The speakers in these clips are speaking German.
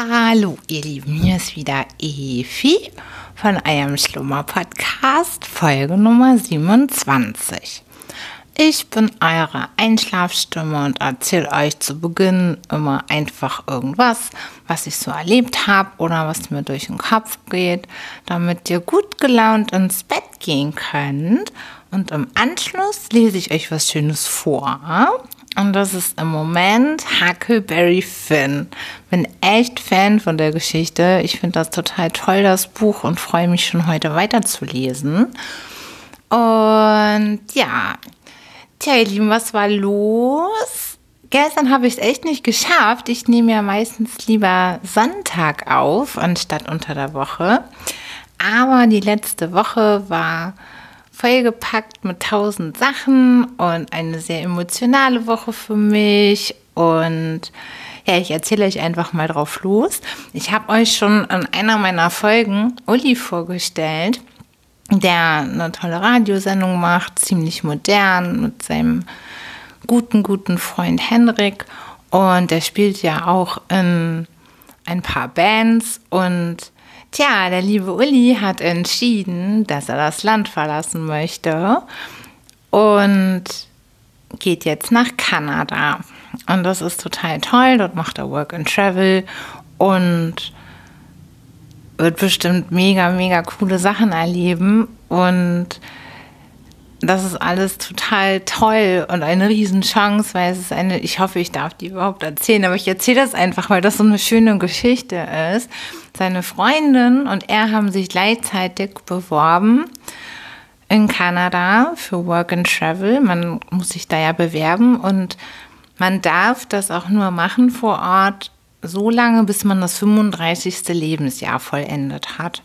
Hallo, ihr Lieben, hier ist wieder Efi von einem Schlummer Podcast, Folge Nummer 27. Ich bin eure Einschlafstimme und erzähle euch zu Beginn immer einfach irgendwas, was ich so erlebt habe oder was mir durch den Kopf geht, damit ihr gut gelaunt ins Bett gehen könnt. Und im Anschluss lese ich euch was Schönes vor und das ist im Moment Huckleberry Finn. Bin echt Fan von der Geschichte. Ich finde das total toll, das Buch, und freue mich schon heute weiterzulesen. Und ja, tja, ihr Lieben, was war los? Gestern habe ich es echt nicht geschafft. Ich nehme ja meistens lieber Sonntag auf, anstatt unter der Woche. Aber die letzte Woche war vollgepackt mit tausend Sachen und eine sehr emotionale Woche für mich. Und ja, ich erzähle euch einfach mal drauf los. Ich habe euch schon in einer meiner Folgen Uli vorgestellt, der eine tolle Radiosendung macht, ziemlich modern mit seinem guten, guten Freund Henrik. Und der spielt ja auch in ein paar Bands und Tja, der liebe Uli hat entschieden, dass er das Land verlassen möchte und geht jetzt nach Kanada. Und das ist total toll. Dort macht er Work and Travel und wird bestimmt mega, mega coole Sachen erleben. Und das ist alles total toll und eine Riesenchance, weil es ist eine, ich hoffe, ich darf die überhaupt erzählen, aber ich erzähle das einfach, weil das so eine schöne Geschichte ist. Seine Freundin und er haben sich gleichzeitig beworben in Kanada für Work and Travel. Man muss sich da ja bewerben und man darf das auch nur machen vor Ort so lange, bis man das 35. Lebensjahr vollendet hat.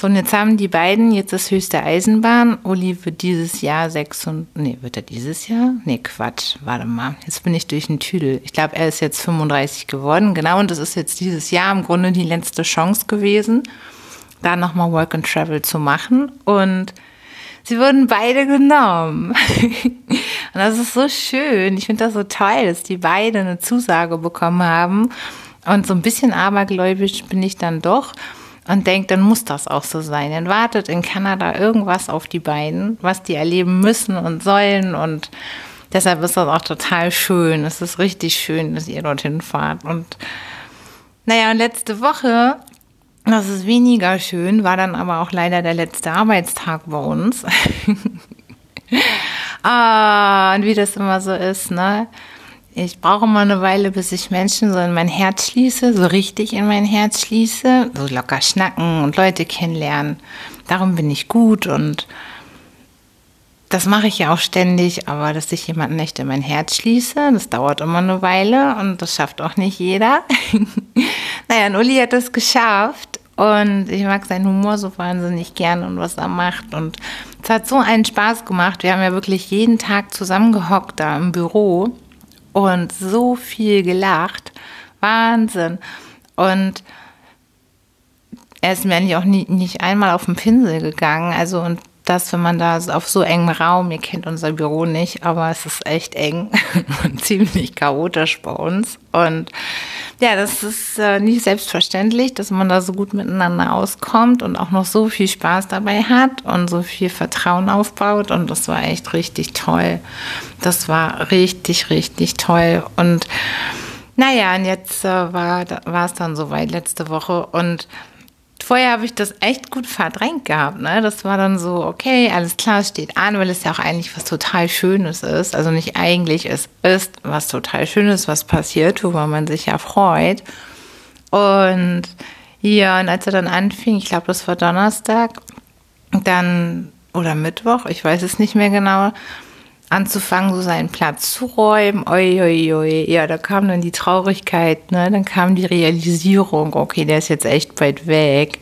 So, und jetzt haben die beiden jetzt das höchste Eisenbahn. Uli wird dieses Jahr 6 und, nee, wird er dieses Jahr? Nee, Quatsch, warte mal. Jetzt bin ich durch den Tüdel. Ich glaube, er ist jetzt 35 geworden. Genau, und das ist jetzt dieses Jahr im Grunde die letzte Chance gewesen, da nochmal Work and Travel zu machen. Und sie wurden beide genommen. und das ist so schön. Ich finde das so toll, dass die beide eine Zusage bekommen haben. Und so ein bisschen abergläubisch bin ich dann doch und denkt, dann muss das auch so sein. Dann wartet in Kanada irgendwas auf die beiden, was die erleben müssen und sollen und deshalb ist das auch total schön. Es ist richtig schön, dass ihr dorthin fahrt und naja, und letzte Woche, das ist weniger schön, war dann aber auch leider der letzte Arbeitstag bei uns. ah, und wie das immer so ist, ne? Ich brauche mal eine Weile, bis ich Menschen so in mein Herz schließe, so richtig in mein Herz schließe, so locker schnacken und Leute kennenlernen. Darum bin ich gut und das mache ich ja auch ständig, aber dass ich jemanden echt in mein Herz schließe, das dauert immer eine Weile und das schafft auch nicht jeder. naja, und Uli hat das geschafft und ich mag seinen Humor so wahnsinnig gern und was er macht und es hat so einen Spaß gemacht. Wir haben ja wirklich jeden Tag zusammengehockt da im Büro und so viel gelacht. Wahnsinn. Und er ist mir eigentlich auch nie, nicht einmal auf den Pinsel gegangen. Also, und das, wenn man da auf so engem Raum, ihr kennt unser Büro nicht, aber es ist echt eng und ziemlich chaotisch bei uns. Und ja, das ist äh, nicht selbstverständlich, dass man da so gut miteinander auskommt und auch noch so viel Spaß dabei hat und so viel Vertrauen aufbaut. Und das war echt richtig toll. Das war richtig, richtig toll. Und naja, und jetzt äh, war es dann soweit letzte Woche und vorher habe ich das echt gut verdrängt gehabt. Ne? Das war dann so, okay, alles klar, steht an, weil es ja auch eigentlich was total Schönes ist. Also nicht eigentlich, es ist was total Schönes, was passiert, worüber man sich ja freut. Und ja, und als er dann anfing, ich glaube, das war Donnerstag, dann oder Mittwoch, ich weiß es nicht mehr genau, anzufangen, so seinen Platz zu räumen. Oi, oi, oi. Ja, da kam dann die Traurigkeit, ne? Dann kam die Realisierung, okay, der ist jetzt echt weit weg.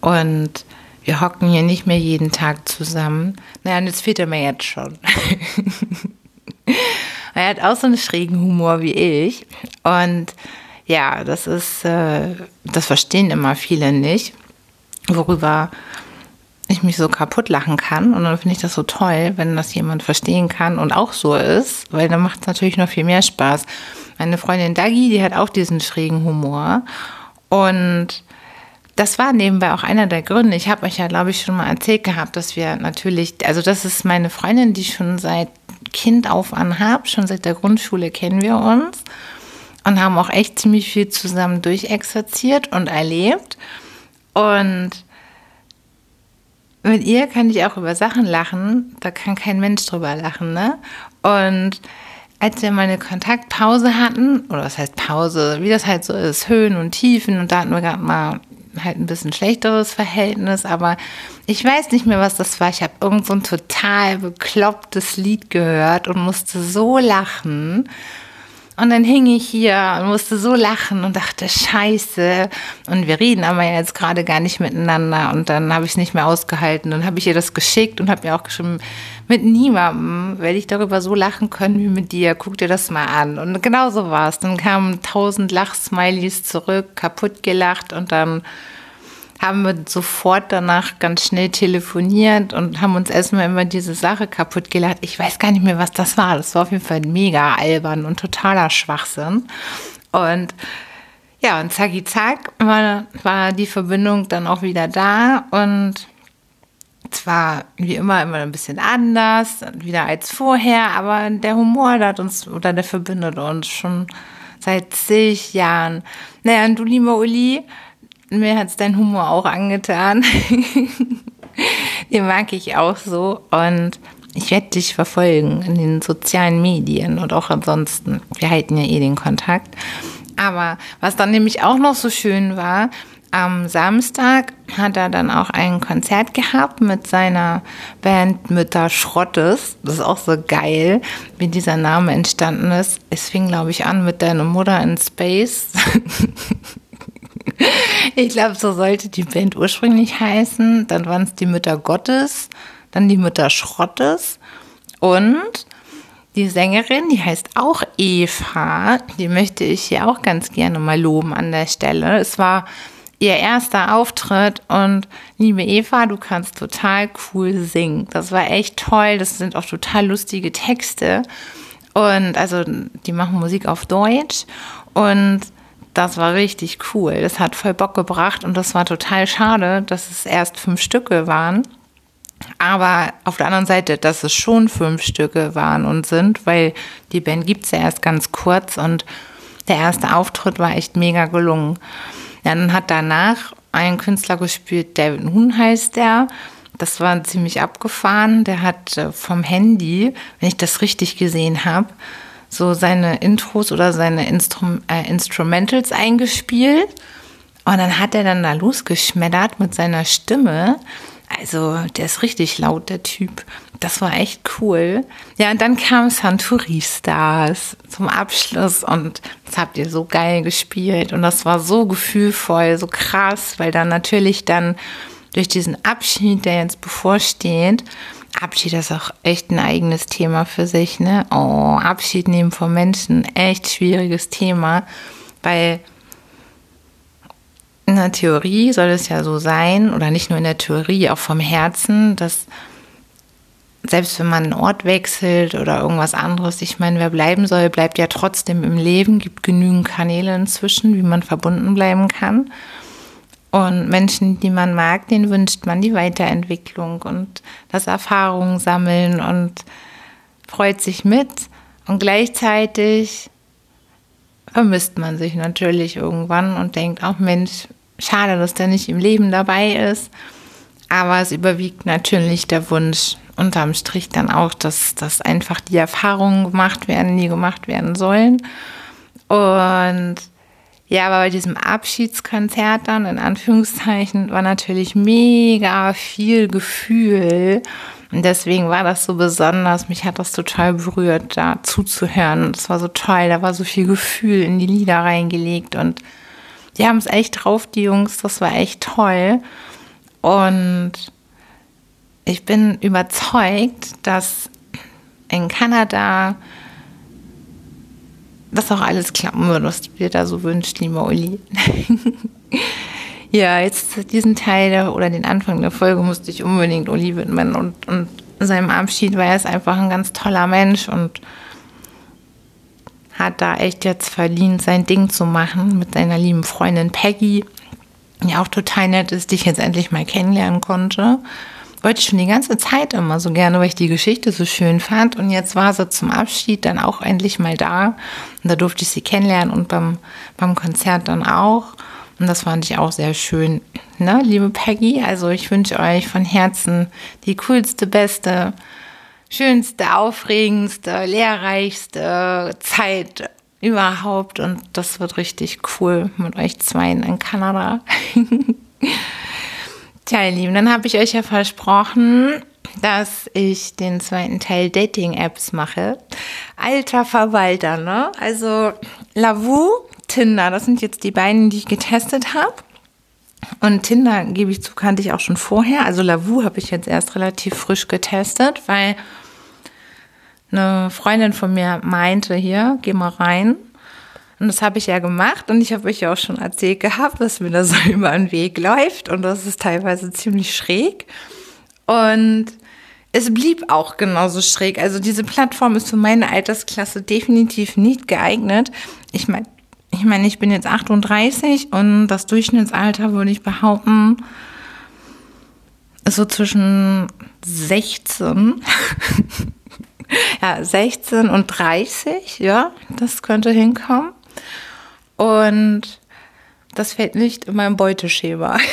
Und wir hocken hier nicht mehr jeden Tag zusammen. Naja, und jetzt fehlt er mir jetzt schon. er hat auch so einen schrägen Humor wie ich. Und ja, das ist, äh, das verstehen immer viele nicht, worüber ich mich so kaputt lachen kann. Und dann finde ich das so toll, wenn das jemand verstehen kann und auch so ist, weil dann macht es natürlich noch viel mehr Spaß. Meine Freundin Dagi, die hat auch diesen schrägen Humor. Und das war nebenbei auch einer der Gründe. Ich habe euch ja, glaube ich, schon mal erzählt gehabt, dass wir natürlich, also das ist meine Freundin, die schon seit Kind auf an habe, schon seit der Grundschule kennen wir uns und haben auch echt ziemlich viel zusammen durchexerziert und erlebt. Und mit ihr kann ich auch über Sachen lachen, da kann kein Mensch drüber lachen, ne? Und als wir mal eine Kontaktpause hatten, oder was heißt Pause, wie das halt so ist, Höhen und Tiefen, und da hatten wir gerade mal halt ein bisschen schlechteres Verhältnis, aber ich weiß nicht mehr, was das war. Ich habe irgend so ein total beklopptes Lied gehört und musste so lachen. Und dann hing ich hier und musste so lachen und dachte, scheiße. Und wir reden aber jetzt gerade gar nicht miteinander. Und dann habe ich es nicht mehr ausgehalten. Dann habe ich ihr das geschickt und habe mir auch geschrieben, mit niemandem werde ich darüber so lachen können wie mit dir. Guck dir das mal an. Und genau so war es. Dann kamen tausend Lachsmilies zurück, kaputt gelacht und dann haben wir sofort danach ganz schnell telefoniert und haben uns erstmal immer diese Sache kaputt gelacht. Ich weiß gar nicht mehr, was das war. Das war auf jeden Fall mega albern und totaler Schwachsinn. Und ja, und zacki zack war, war die Verbindung dann auch wieder da und zwar wie immer immer ein bisschen anders, wieder als vorher, aber der Humor hat uns oder der verbindet uns schon seit zig Jahren. Naja, und du lieber Uli, mir hat es dein Humor auch angetan. Den mag ich auch so. Und ich werde dich verfolgen in den sozialen Medien und auch ansonsten. Wir halten ja eh den Kontakt. Aber was dann nämlich auch noch so schön war, am Samstag hat er dann auch ein Konzert gehabt mit seiner Band Mütter Schrottes. Das ist auch so geil, wie dieser Name entstanden ist. Es fing, glaube ich, an mit deiner Mutter in Space. ich glaube, so sollte die Band ursprünglich heißen. Dann waren es die Mütter Gottes, dann die Mütter Schrottes und die Sängerin, die heißt auch Eva. Die möchte ich hier auch ganz gerne mal loben an der Stelle. Es war ihr erster Auftritt und liebe Eva, du kannst total cool singen. Das war echt toll. Das sind auch total lustige Texte. Und also, die machen Musik auf Deutsch und das war richtig cool. Das hat voll Bock gebracht und das war total schade, dass es erst fünf Stücke waren. Aber auf der anderen Seite, dass es schon fünf Stücke waren und sind, weil die Band gibt es ja erst ganz kurz und der erste Auftritt war echt mega gelungen. Dann hat danach ein Künstler gespielt, David Nun heißt der. Das war ziemlich abgefahren. Der hat äh, vom Handy, wenn ich das richtig gesehen habe, so seine Intros oder seine Instrum äh, Instrumentals eingespielt. Und dann hat er dann da losgeschmettert mit seiner Stimme. Also, der ist richtig laut, der Typ. Das war echt cool. Ja, und dann kam Santuri Stars zum Abschluss und das habt ihr so geil gespielt. Und das war so gefühlvoll, so krass, weil dann natürlich dann durch diesen Abschied, der jetzt bevorsteht, Abschied ist auch echt ein eigenes Thema für sich, ne? Oh, Abschied nehmen von Menschen, echt schwieriges Thema, weil in der Theorie soll es ja so sein, oder nicht nur in der Theorie, auch vom Herzen, dass selbst wenn man einen Ort wechselt oder irgendwas anderes, ich meine, wer bleiben soll, bleibt ja trotzdem im Leben, gibt genügend Kanäle inzwischen, wie man verbunden bleiben kann. Und Menschen, die man mag, denen wünscht man die Weiterentwicklung und das Erfahrungen sammeln und freut sich mit. Und gleichzeitig vermisst man sich natürlich irgendwann und denkt, auch Mensch, schade, dass der nicht im Leben dabei ist. Aber es überwiegt natürlich der Wunsch unterm Strich dann auch, dass, dass einfach die Erfahrungen gemacht werden, die gemacht werden sollen. Und ja, aber bei diesem Abschiedskonzert dann, in Anführungszeichen, war natürlich mega viel Gefühl. Und deswegen war das so besonders. Mich hat das total berührt, da zuzuhören. Das war so toll. Da war so viel Gefühl in die Lieder reingelegt. Und die haben es echt drauf, die Jungs. Das war echt toll. Und ich bin überzeugt, dass in Kanada dass auch alles klappen wird, was du dir da so wünschst, lieber Uli. ja, jetzt diesen Teil oder den Anfang der Folge musste ich unbedingt Uli widmen und, und seinem Abschied war er einfach ein ganz toller Mensch und hat da echt jetzt verdient, sein Ding zu machen mit seiner lieben Freundin Peggy, die auch total nett ist, die ich jetzt endlich mal kennenlernen konnte. Wollte ich schon die ganze Zeit immer so gerne, weil ich die Geschichte so schön fand. Und jetzt war sie zum Abschied dann auch endlich mal da. Und da durfte ich sie kennenlernen und beim, beim Konzert dann auch. Und das fand ich auch sehr schön. Ne, liebe Peggy, also ich wünsche euch von Herzen die coolste, beste, schönste, aufregendste, lehrreichste Zeit überhaupt. Und das wird richtig cool mit euch zweien in Kanada. Tja, ihr Lieben, dann habe ich euch ja versprochen, dass ich den zweiten Teil Dating-Apps mache. Alter Verwalter, ne? Also Lavu, Tinder, das sind jetzt die beiden, die ich getestet habe. Und Tinder, gebe ich zu, kannte ich auch schon vorher. Also Lavu habe ich jetzt erst relativ frisch getestet, weil eine Freundin von mir meinte hier, geh mal rein. Und das habe ich ja gemacht und ich habe euch ja auch schon erzählt gehabt, dass mir da so über den Weg läuft und das ist teilweise ziemlich schräg. Und es blieb auch genauso schräg. Also diese Plattform ist für meine Altersklasse definitiv nicht geeignet. Ich meine, ich meine, ich bin jetzt 38 und das Durchschnittsalter würde ich behaupten, ist so zwischen 16, ja, 16 und 30, ja, das könnte hinkommen. Und das fällt nicht in meinem Beuteschema.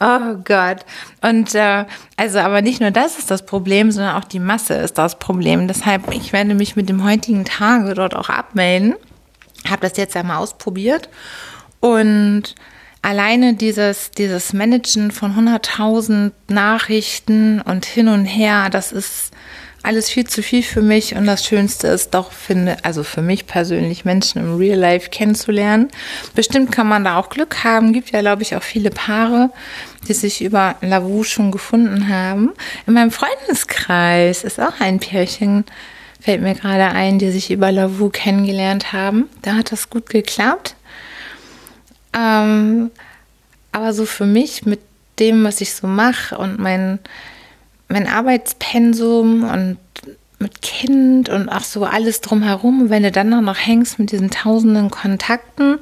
Oh Gott. Und äh, also, aber nicht nur das ist das Problem, sondern auch die Masse ist das Problem. Deshalb, ich werde mich mit dem heutigen Tage dort auch abmelden. Habe das jetzt einmal ausprobiert und alleine dieses, dieses Managen von 100.000 Nachrichten und hin und her, das ist alles viel zu viel für mich und das Schönste ist doch, finde, also für mich persönlich, Menschen im Real Life kennenzulernen. Bestimmt kann man da auch Glück haben. Gibt ja, glaube ich, auch viele Paare, die sich über Lavu schon gefunden haben. In meinem Freundeskreis ist auch ein Pärchen, fällt mir gerade ein, die sich über Lavu kennengelernt haben. Da hat das gut geklappt. Ähm, aber so für mich mit dem, was ich so mache und mein mein Arbeitspensum und mit Kind und auch so alles drumherum, wenn du dann noch hängst mit diesen tausenden Kontakten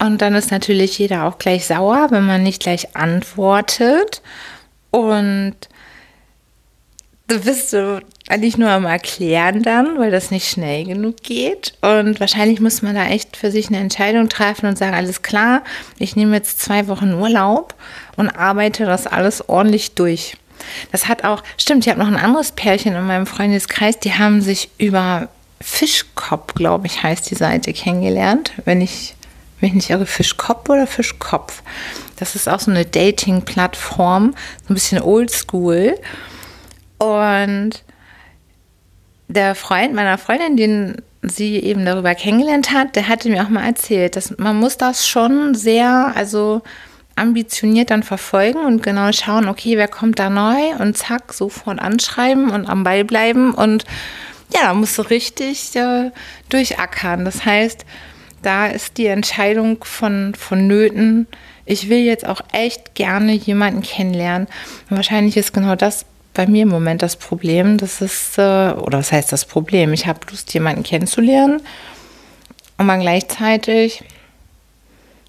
und dann ist natürlich jeder auch gleich sauer, wenn man nicht gleich antwortet und du bist du eigentlich nur am Erklären dann, weil das nicht schnell genug geht. Und wahrscheinlich muss man da echt für sich eine Entscheidung treffen und sagen, alles klar, ich nehme jetzt zwei Wochen Urlaub und arbeite das alles ordentlich durch. Das hat auch, stimmt, ich habe noch ein anderes Pärchen in meinem Freundeskreis, die haben sich über Fischkopf, glaube ich, heißt die Seite, kennengelernt. Wenn ich mich nicht irre, Fischkopf oder Fischkopf. Das ist auch so eine Dating-Plattform, so ein bisschen oldschool. Und der Freund meiner Freundin, den sie eben darüber kennengelernt hat, der hatte mir auch mal erzählt, dass man muss das schon sehr, also ambitioniert dann verfolgen und genau schauen, okay, wer kommt da neu und zack, sofort anschreiben und am Ball bleiben und ja, da musst du richtig äh, durchackern. Das heißt, da ist die Entscheidung von, von Nöten, ich will jetzt auch echt gerne jemanden kennenlernen. Und wahrscheinlich ist genau das bei mir im Moment das Problem. Das ist, äh, oder was heißt das Problem? Ich habe Lust, jemanden kennenzulernen und man gleichzeitig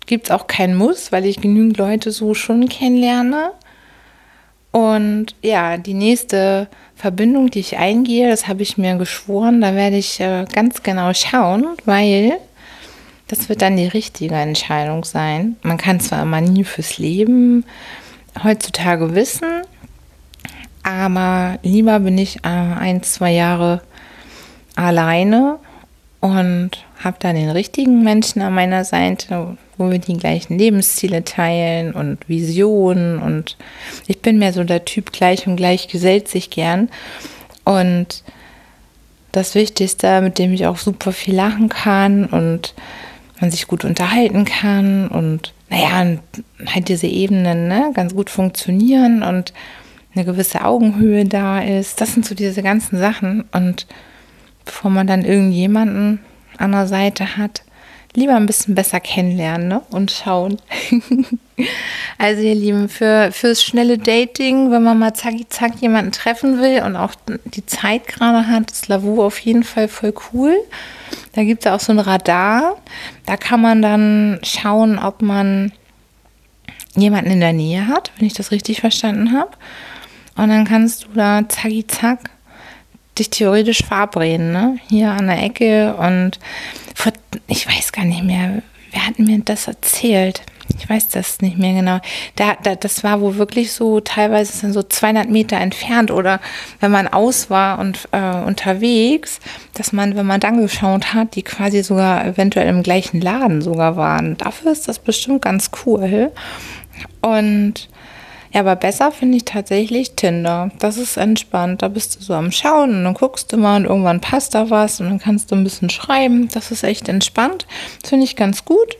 gibt es auch keinen Muss, weil ich genügend Leute so schon kennenlerne. Und ja, die nächste Verbindung, die ich eingehe, das habe ich mir geschworen, da werde ich äh, ganz genau schauen, weil das wird dann die richtige Entscheidung sein. Man kann zwar immer nie fürs Leben heutzutage wissen, aber lieber bin ich äh, ein, zwei Jahre alleine und habe dann den richtigen Menschen an meiner Seite, wo wir die gleichen Lebensziele teilen und Visionen. Und ich bin mehr so der Typ gleich und gleich gesellt sich gern. Und das Wichtigste, mit dem ich auch super viel lachen kann und man sich gut unterhalten kann und naja, halt diese Ebenen ne, ganz gut funktionieren und eine gewisse Augenhöhe da ist. Das sind so diese ganzen Sachen. Und bevor man dann irgendjemanden an der Seite hat, lieber ein bisschen besser kennenlernen ne? und schauen. also ihr Lieben, für, fürs schnelle Dating, wenn man mal zack, zack jemanden treffen will und auch die Zeit gerade hat, ist Lavu auf jeden Fall voll cool. Da gibt es auch so ein Radar. Da kann man dann schauen, ob man jemanden in der Nähe hat, wenn ich das richtig verstanden habe. Und dann kannst du da zacki zack dich theoretisch verabreden, ne? Hier an der Ecke und ich weiß gar nicht mehr, wer hat mir das erzählt? Ich weiß das nicht mehr genau. Da, da, das war wohl wirklich so teilweise so 200 Meter entfernt oder wenn man aus war und äh, unterwegs, dass man, wenn man dann geschaut hat, die quasi sogar eventuell im gleichen Laden sogar waren. Dafür ist das bestimmt ganz cool. Und ja, aber besser finde ich tatsächlich Tinder. Das ist entspannt. Da bist du so am Schauen und dann guckst du mal und irgendwann passt da was und dann kannst du ein bisschen schreiben. Das ist echt entspannt. Das finde ich ganz gut.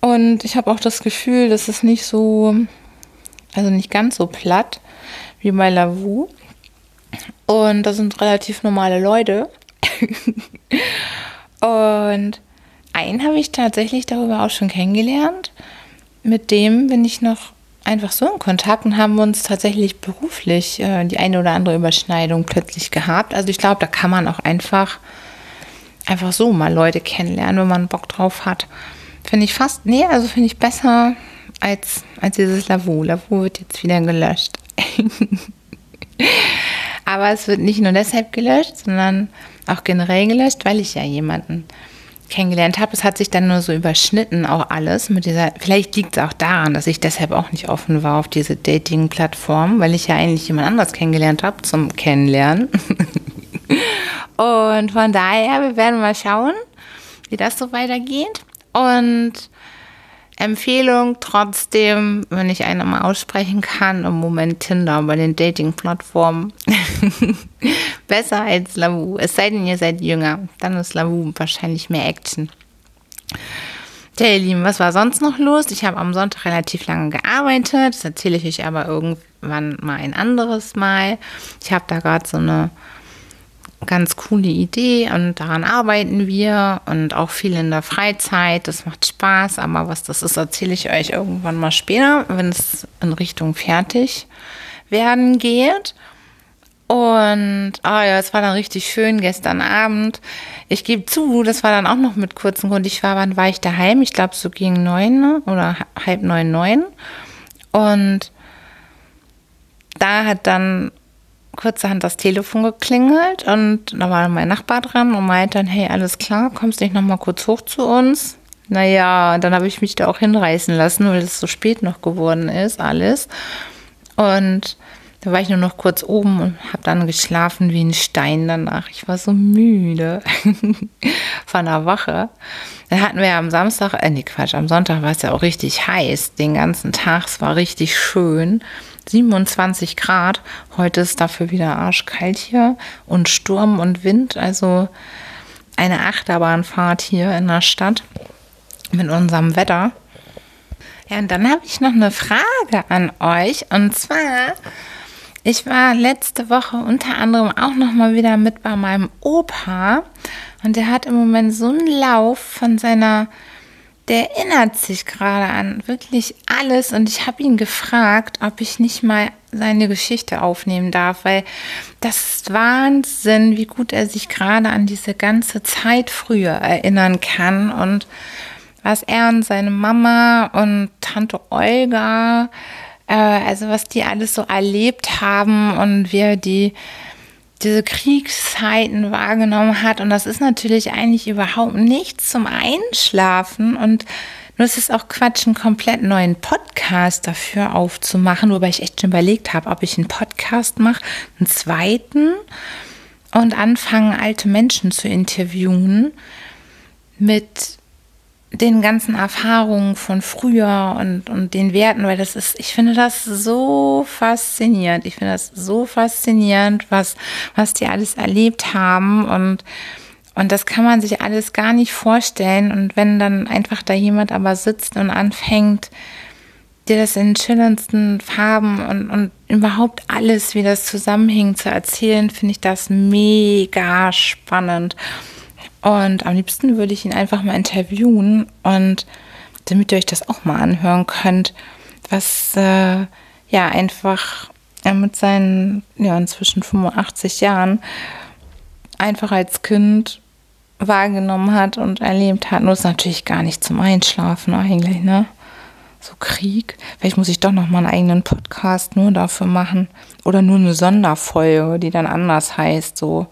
Und ich habe auch das Gefühl, dass es nicht so, also nicht ganz so platt wie bei Lavu. Und das sind relativ normale Leute. und einen habe ich tatsächlich darüber auch schon kennengelernt. Mit dem bin ich noch einfach so in Kontakt und haben uns tatsächlich beruflich äh, die eine oder andere Überschneidung plötzlich gehabt. Also ich glaube, da kann man auch einfach, einfach so mal Leute kennenlernen, wenn man Bock drauf hat. Finde ich fast, nee, also finde ich besser als, als dieses Lavu. Lavu wird jetzt wieder gelöscht. Aber es wird nicht nur deshalb gelöscht, sondern auch generell gelöscht, weil ich ja jemanden kennengelernt habe. Es hat sich dann nur so überschnitten, auch alles mit dieser. Vielleicht liegt es auch daran, dass ich deshalb auch nicht offen war auf diese Dating-Plattform, weil ich ja eigentlich jemand anderes kennengelernt habe zum Kennenlernen. Und von daher, wir werden mal schauen, wie das so weitergeht. Und Empfehlung trotzdem, wenn ich eine mal aussprechen kann, im Moment Tinder bei den Dating-Plattformen. Besser als Lavu. Es sei denn, ihr seid jünger. Dann ist Lavu wahrscheinlich mehr Action. Ja, ihr Lieben, was war sonst noch los? Ich habe am Sonntag relativ lange gearbeitet. Das erzähle ich euch aber irgendwann mal ein anderes Mal. Ich habe da gerade so eine ganz coole Idee und daran arbeiten wir und auch viel in der Freizeit. Das macht Spaß, aber was das ist, erzähle ich euch irgendwann mal später, wenn es in Richtung fertig werden geht. Und ah ja, es war dann richtig schön gestern Abend. Ich gebe zu, das war dann auch noch mit kurzem Grund. Ich war, wann war ich daheim? Ich glaube so gegen neun ne? oder halb neun, neun. Und da hat dann kurzerhand das Telefon geklingelt und da war mein Nachbar dran und meinte dann, hey, alles klar, kommst nicht noch mal kurz hoch zu uns? Naja, dann habe ich mich da auch hinreißen lassen, weil es so spät noch geworden ist, alles. Und da war ich nur noch kurz oben und habe dann geschlafen wie ein Stein danach. Ich war so müde von der Woche. Dann hatten wir am Samstag, äh, nee, Quatsch, am Sonntag war es ja auch richtig heiß. Den ganzen Tag, es war richtig schön. 27 Grad. Heute ist dafür wieder arschkalt hier und Sturm und Wind. Also eine Achterbahnfahrt hier in der Stadt mit unserem Wetter. Ja, und dann habe ich noch eine Frage an euch. Und zwar, ich war letzte Woche unter anderem auch noch mal wieder mit bei meinem Opa. Und der hat im Moment so einen Lauf von seiner der erinnert sich gerade an wirklich alles und ich habe ihn gefragt, ob ich nicht mal seine Geschichte aufnehmen darf, weil das ist Wahnsinn, wie gut er sich gerade an diese ganze Zeit früher erinnern kann und was er und seine Mama und Tante Olga, äh, also was die alles so erlebt haben und wie er die diese Kriegszeiten wahrgenommen hat. Und das ist natürlich eigentlich überhaupt nichts zum Einschlafen. Und nur ist es auch Quatsch, einen komplett neuen Podcast dafür aufzumachen, wobei ich echt schon überlegt habe, ob ich einen Podcast mache, einen zweiten und anfange, alte Menschen zu interviewen mit den ganzen Erfahrungen von früher und, und den Werten, weil das ist, ich finde das so faszinierend. Ich finde das so faszinierend, was, was die alles erlebt haben und, und das kann man sich alles gar nicht vorstellen. Und wenn dann einfach da jemand aber sitzt und anfängt, dir das in schillerndsten Farben und, und überhaupt alles, wie das zusammenhängt, zu erzählen, finde ich das mega spannend. Und am liebsten würde ich ihn einfach mal interviewen und damit ihr euch das auch mal anhören könnt, was äh, ja einfach er mit seinen ja inzwischen 85 Jahren einfach als Kind wahrgenommen hat und erlebt hat. Nur ist natürlich gar nicht zum Einschlafen eigentlich, ne? So Krieg. Vielleicht muss ich doch noch mal einen eigenen Podcast nur dafür machen. Oder nur eine Sonderfolge, die dann anders heißt. So,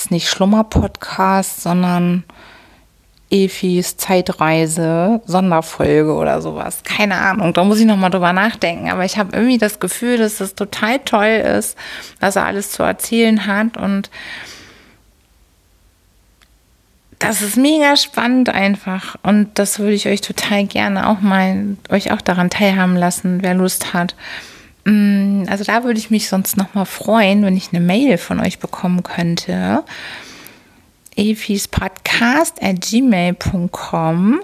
ist nicht Schlummer-Podcast, sondern Efis Zeitreise Sonderfolge oder sowas. Keine Ahnung, da muss ich noch mal drüber nachdenken. Aber ich habe irgendwie das Gefühl, dass es total toll ist, was er alles zu erzählen hat und das ist mega spannend einfach und das würde ich euch total gerne auch mal euch auch daran teilhaben lassen, wer Lust hat. Mm, also da würde ich mich sonst noch mal freuen, wenn ich eine Mail von euch bekommen könnte. Efis Podcast at gmail.com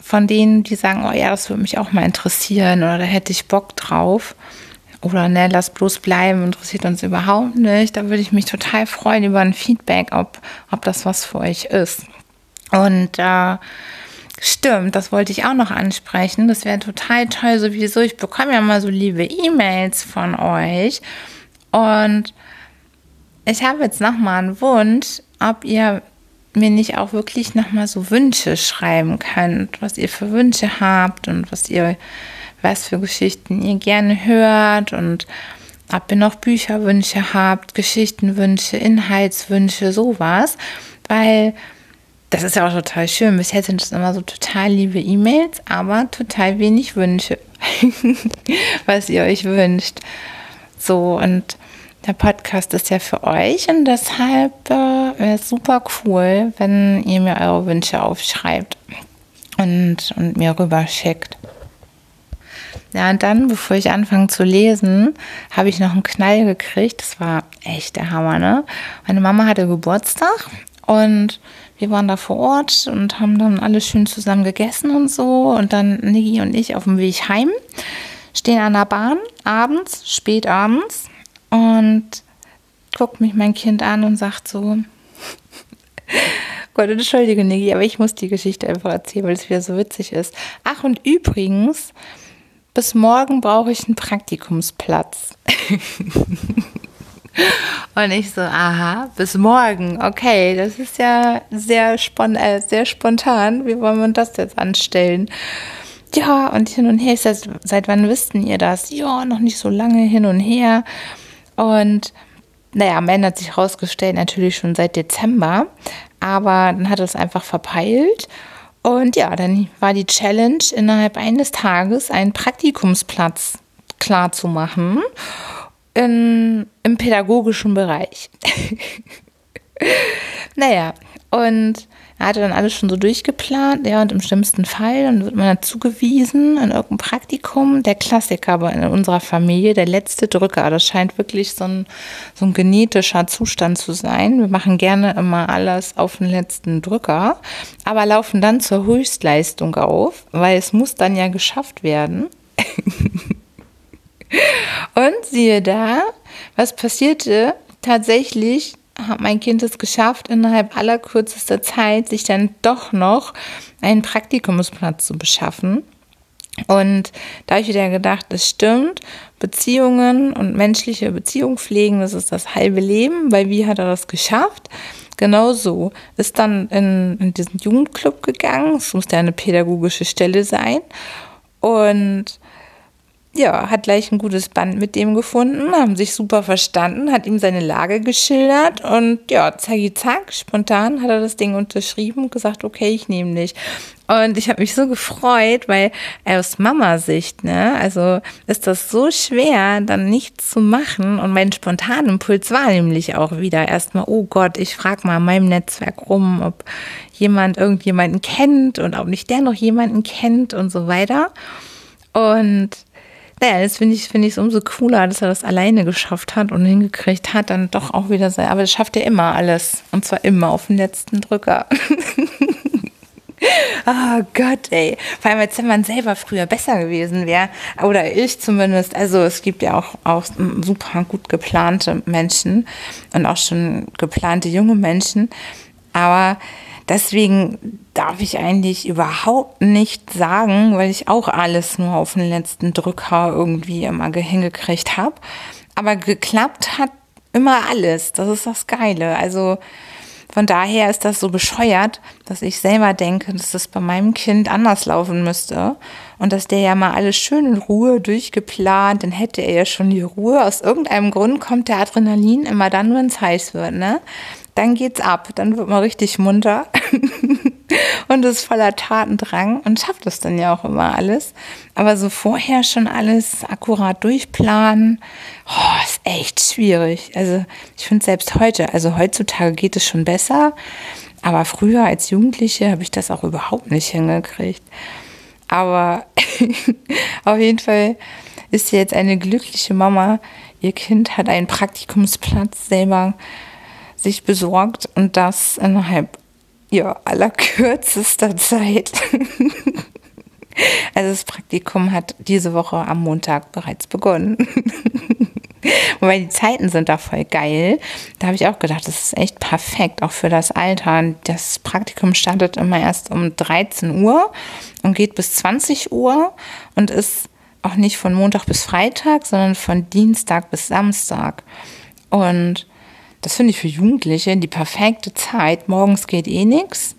von denen, die sagen, oh ja, das würde mich auch mal interessieren oder da hätte ich Bock drauf oder ne, lass bloß bleiben, interessiert uns überhaupt nicht. Da würde ich mich total freuen über ein Feedback, ob, ob das was für euch ist. Und äh, stimmt, das wollte ich auch noch ansprechen. Das wäre total toll sowieso. Ich bekomme ja mal so liebe E-Mails von euch. Und ich habe jetzt noch mal einen Wunsch, ob ihr mir nicht auch wirklich noch mal so Wünsche schreiben könnt, was ihr für Wünsche habt und was ihr was für Geschichten ihr gerne hört und ob ihr noch Bücherwünsche habt, Geschichtenwünsche, Inhaltswünsche, sowas. Weil das ist ja auch total schön. Bisher sind es immer so total liebe E-Mails, aber total wenig Wünsche, was ihr euch wünscht. So, und der Podcast ist ja für euch und deshalb äh, wäre es super cool, wenn ihr mir eure Wünsche aufschreibt und, und mir rüberschickt. Ja, und dann, bevor ich anfange zu lesen, habe ich noch einen Knall gekriegt. Das war echt der Hammer, ne? Meine Mama hatte Geburtstag und wir waren da vor Ort und haben dann alles schön zusammen gegessen und so. Und dann Niki und ich auf dem Weg heim, stehen an der Bahn, abends, spät abends. Und guckt mich mein Kind an und sagt so, Gott, entschuldige Niki, aber ich muss die Geschichte einfach erzählen, weil es wieder so witzig ist. Ach, und übrigens, bis morgen brauche ich einen Praktikumsplatz. Und ich so, aha, bis morgen. Okay, das ist ja sehr, spon äh, sehr spontan. Wie wollen wir das jetzt anstellen? Ja, und hin und her. Ich sag, seit wann wissten ihr das? Ja, noch nicht so lange hin und her. Und naja, am Ende hat sich herausgestellt, natürlich schon seit Dezember. Aber dann hat er es einfach verpeilt. Und ja, dann war die Challenge, innerhalb eines Tages einen Praktikumsplatz klar zu machen in, im pädagogischen Bereich. naja, und er hatte dann alles schon so durchgeplant, ja, und im schlimmsten Fall, dann wird man dann zugewiesen in irgendein Praktikum. Der Klassiker aber in unserer Familie, der letzte Drücker. Das scheint wirklich so ein, so ein genetischer Zustand zu sein. Wir machen gerne immer alles auf den letzten Drücker, aber laufen dann zur Höchstleistung auf, weil es muss dann ja geschafft werden. und siehe da, was passierte? Tatsächlich hat mein Kind es geschafft, innerhalb aller kürzester Zeit sich dann doch noch einen Praktikumsplatz zu beschaffen. Und da habe ich wieder gedacht, das stimmt, Beziehungen und menschliche Beziehungen pflegen, das ist das halbe Leben, weil wie hat er das geschafft? Genau so. Ist dann in, in diesen Jugendclub gegangen, es muss ja eine pädagogische Stelle sein. Und ja, hat gleich ein gutes Band mit dem gefunden, haben sich super verstanden, hat ihm seine Lage geschildert und ja, zacki zack, spontan hat er das Ding unterschrieben und gesagt, okay, ich nehme dich. Und ich habe mich so gefreut, weil aus Mama-Sicht, ne, also ist das so schwer, dann nichts zu machen. Und mein spontaner Impuls war nämlich auch wieder erstmal, oh Gott, ich frage mal in meinem Netzwerk rum, ob jemand irgendjemanden kennt und ob nicht der noch jemanden kennt und so weiter. Und naja, das finde ich, finde ich umso cooler, dass er das alleine geschafft hat und hingekriegt hat, dann doch auch wieder sein. Aber das schafft er immer alles. Und zwar immer auf den letzten Drücker. Oh Gott, ey. Vor allem, als wenn man selber früher besser gewesen wäre. Oder ich zumindest. Also es gibt ja auch, auch super gut geplante Menschen und auch schon geplante junge Menschen. Aber deswegen darf ich eigentlich überhaupt nicht sagen, weil ich auch alles nur auf den letzten Drücker irgendwie immer hingekriegt habe. Aber geklappt hat immer alles. Das ist das Geile. Also von daher ist das so bescheuert, dass ich selber denke, dass das bei meinem Kind anders laufen müsste und dass der ja mal alles schön in Ruhe durchgeplant, dann hätte er ja schon die Ruhe. Aus irgendeinem Grund kommt der Adrenalin immer dann, wenn es heiß wird, ne? Dann geht's ab, dann wird man richtig munter. und ist voller Tatendrang und schafft es dann ja auch immer alles. Aber so vorher schon alles akkurat durchplanen, oh, ist echt schwierig. Also ich finde selbst heute, also heutzutage geht es schon besser, aber früher als Jugendliche habe ich das auch überhaupt nicht hingekriegt. Aber auf jeden Fall ist sie jetzt eine glückliche Mama. Ihr Kind hat einen Praktikumsplatz selber sich besorgt und das innerhalb ja, allerkürzester Zeit. also das Praktikum hat diese Woche am Montag bereits begonnen. Wobei die Zeiten sind da voll geil. Da habe ich auch gedacht, das ist echt perfekt, auch für das Alter. Das Praktikum startet immer erst um 13 Uhr und geht bis 20 Uhr und ist auch nicht von Montag bis Freitag, sondern von Dienstag bis Samstag. Und das finde ich für Jugendliche die perfekte Zeit. Morgens geht eh nichts.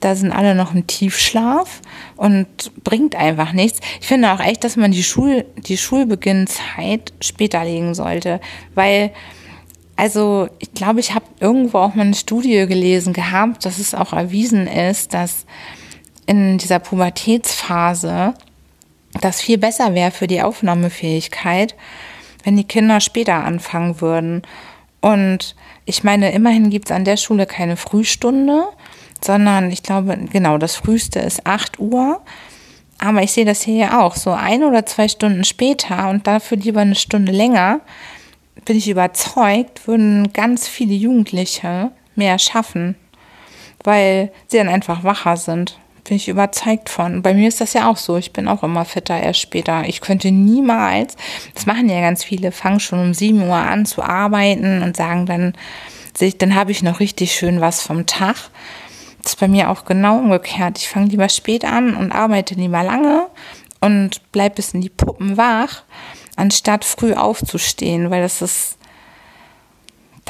Da sind alle noch im Tiefschlaf und bringt einfach nichts. Ich finde auch echt, dass man die, Schul die Schulbeginnzeit später legen sollte, weil also ich glaube, ich habe irgendwo auch mal eine Studie gelesen gehabt, dass es auch erwiesen ist, dass in dieser Pubertätsphase das viel besser wäre für die Aufnahmefähigkeit, wenn die Kinder später anfangen würden. Und ich meine, immerhin gibt es an der Schule keine Frühstunde, sondern ich glaube, genau, das Frühste ist 8 Uhr. Aber ich sehe das hier ja auch, so ein oder zwei Stunden später und dafür lieber eine Stunde länger, bin ich überzeugt, würden ganz viele Jugendliche mehr schaffen, weil sie dann einfach wacher sind bin ich überzeugt von. Bei mir ist das ja auch so. Ich bin auch immer fitter erst später. Ich könnte niemals, das machen ja ganz viele, fangen schon um 7 Uhr an zu arbeiten und sagen dann, dann habe ich noch richtig schön was vom Tag. Das ist bei mir auch genau umgekehrt. Ich fange lieber spät an und arbeite lieber lange und bleibe bis in die Puppen wach, anstatt früh aufzustehen, weil das ist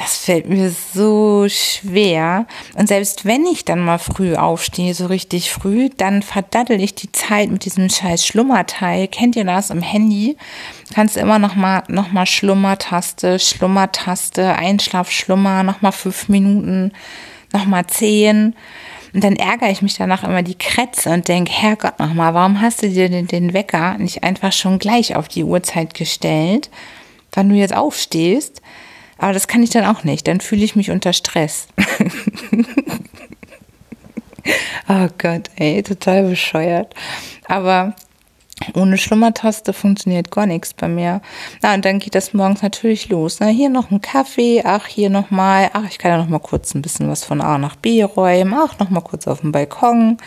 das fällt mir so schwer. Und selbst wenn ich dann mal früh aufstehe, so richtig früh, dann verdattel ich die Zeit mit diesem scheiß Schlummerteil. Kennt ihr das im Handy? Kannst immer noch mal, noch mal Schlummertaste, Schlummertaste, Einschlaf, Schlummer, noch mal fünf Minuten, noch mal zehn. Und dann ärgere ich mich danach immer die Krätze und denke, Herrgott nochmal, warum hast du dir den, den Wecker nicht einfach schon gleich auf die Uhrzeit gestellt, wann du jetzt aufstehst? Aber das kann ich dann auch nicht. Dann fühle ich mich unter Stress. oh Gott, ey, total bescheuert. Aber ohne Schlummertaste funktioniert gar nichts bei mir. Na, und dann geht das morgens natürlich los. Na, hier noch ein Kaffee, ach, hier nochmal, ach, ich kann ja noch mal kurz ein bisschen was von A nach B räumen, ach, noch mal kurz auf dem Balkon.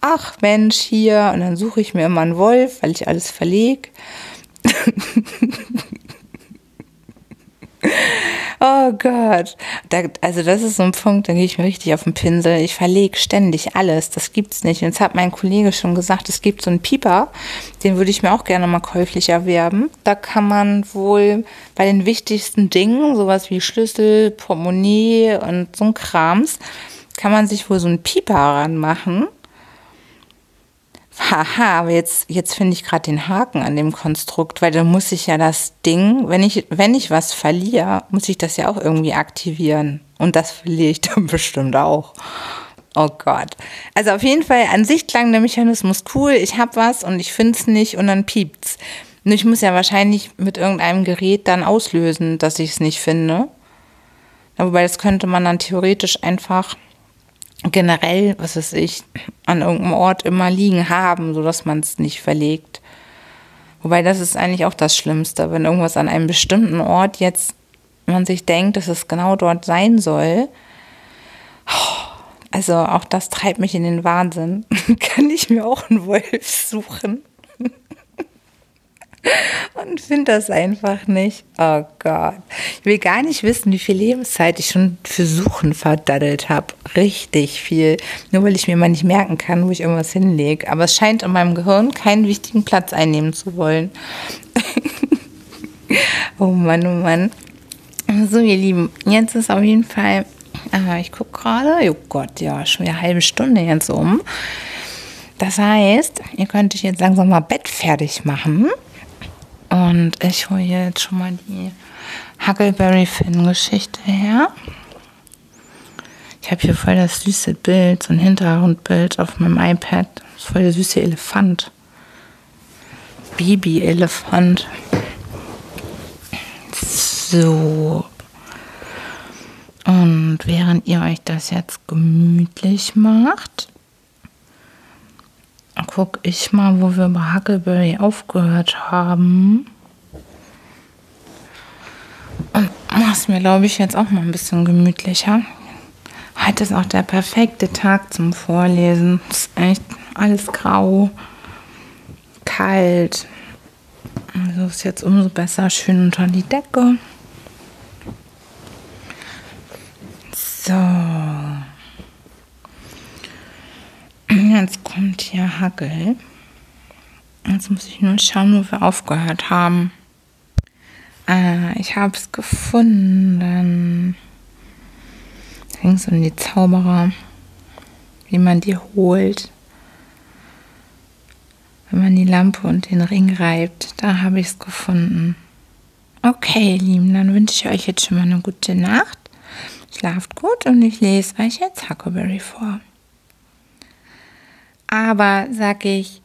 Ach, Mensch, hier. Und dann suche ich mir immer einen Wolf, weil ich alles verlege. Oh Gott. Da, also das ist so ein Punkt, da gehe ich mir richtig auf den Pinsel. Ich verlege ständig alles. Das gibt's nicht. Und jetzt hat mein Kollege schon gesagt, es gibt so einen Pieper, den würde ich mir auch gerne mal käuflich erwerben. Da kann man wohl bei den wichtigsten Dingen, sowas wie Schlüssel, Portemonnaie und so ein Krams, kann man sich wohl so einen Pieper ranmachen. Haha, aber jetzt, jetzt finde ich gerade den Haken an dem Konstrukt, weil dann muss ich ja das Ding, wenn ich, wenn ich was verliere, muss ich das ja auch irgendwie aktivieren. Und das verliere ich dann bestimmt auch. Oh Gott. Also auf jeden Fall, an sich klang der Mechanismus cool, ich habe was und ich finde es nicht und dann piept's. Und ich muss ja wahrscheinlich mit irgendeinem Gerät dann auslösen, dass ich es nicht finde. Wobei das könnte man dann theoretisch einfach generell, was weiß ich, an irgendeinem Ort immer liegen haben, sodass man es nicht verlegt. Wobei das ist eigentlich auch das Schlimmste, wenn irgendwas an einem bestimmten Ort jetzt man sich denkt, dass es genau dort sein soll. Also auch das treibt mich in den Wahnsinn. Kann ich mir auch einen Wolf suchen? Und finde das einfach nicht. Oh Gott. Ich will gar nicht wissen, wie viel Lebenszeit ich schon für Suchen verdaddelt habe. Richtig viel. Nur weil ich mir mal nicht merken kann, wo ich irgendwas hinlege. Aber es scheint in meinem Gehirn keinen wichtigen Platz einnehmen zu wollen. oh Mann, oh Mann. So, ihr Lieben, jetzt ist auf jeden Fall, äh, ich gucke gerade, oh Gott, ja, schon wieder eine halbe Stunde jetzt um. Das heißt, ihr könnt euch jetzt langsam mal Bett fertig machen. Und ich hole jetzt schon mal die Huckleberry Finn-Geschichte her. Ich habe hier voll das süße Bild, so ein Hintergrundbild auf meinem iPad. Das ist voll der süße Elefant. Baby-Elefant. So. Und während ihr euch das jetzt gemütlich macht, gucke ich mal, wo wir bei Huckleberry aufgehört haben. Und mach's mir, glaube ich, jetzt auch mal ein bisschen gemütlicher. Heute ist auch der perfekte Tag zum Vorlesen. Es ist echt alles grau, kalt. Also ist jetzt umso besser schön unter die Decke. So. Jetzt Hagel. Jetzt muss ich nur schauen, wo wir aufgehört haben. Äh, ich habe es gefunden. Da ging es um die Zauberer, wie man die holt. Wenn man die Lampe und den Ring reibt, da habe ich es gefunden. Okay, Lieben, dann wünsche ich euch jetzt schon mal eine gute Nacht. Schlaft gut und ich lese euch jetzt Huckleberry vor. Aber, sag ich,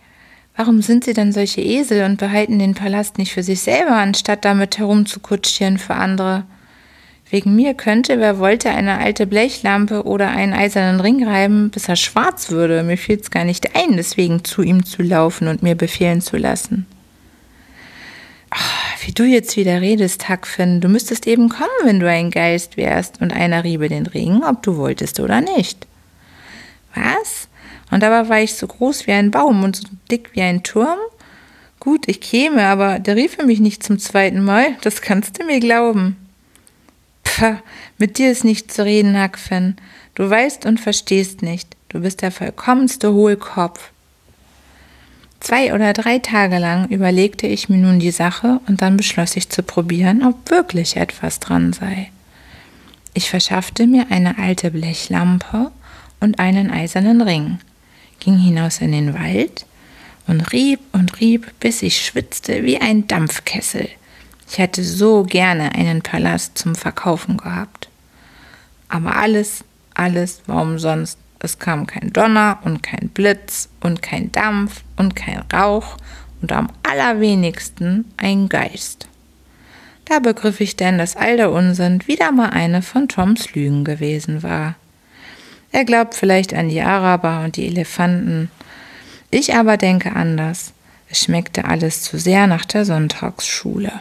warum sind sie denn solche Esel und behalten den Palast nicht für sich selber, anstatt damit herumzukutschieren für andere? Wegen mir könnte, wer wollte, eine alte Blechlampe oder einen eisernen Ring reiben, bis er schwarz würde. Mir fiel es gar nicht ein, deswegen zu ihm zu laufen und mir befehlen zu lassen. Ach, wie du jetzt wieder redest, Hackfin, du müsstest eben kommen, wenn du ein Geist wärst und einer riebe den Ring, ob du wolltest oder nicht. Was? Und dabei war ich so groß wie ein Baum und so dick wie ein Turm. Gut, ich käme, aber der rief mich nicht zum zweiten Mal. Das kannst du mir glauben. Pah, mit dir ist nicht zu reden, Hackfen. Du weißt und verstehst nicht. Du bist der vollkommenste Hohlkopf. Zwei oder drei Tage lang überlegte ich mir nun die Sache und dann beschloss ich zu probieren, ob wirklich etwas dran sei. Ich verschaffte mir eine alte Blechlampe und einen eisernen Ring ging hinaus in den Wald und rieb und rieb, bis ich schwitzte wie ein Dampfkessel. Ich hätte so gerne einen Palast zum Verkaufen gehabt. Aber alles, alles war umsonst. Es kam kein Donner und kein Blitz und kein Dampf und kein Rauch und am allerwenigsten ein Geist. Da begriff ich denn, dass all der Unsinn wieder mal eine von Toms Lügen gewesen war. Er glaubt vielleicht an die Araber und die Elefanten. Ich aber denke anders. Es schmeckte alles zu sehr nach der Sonntagsschule.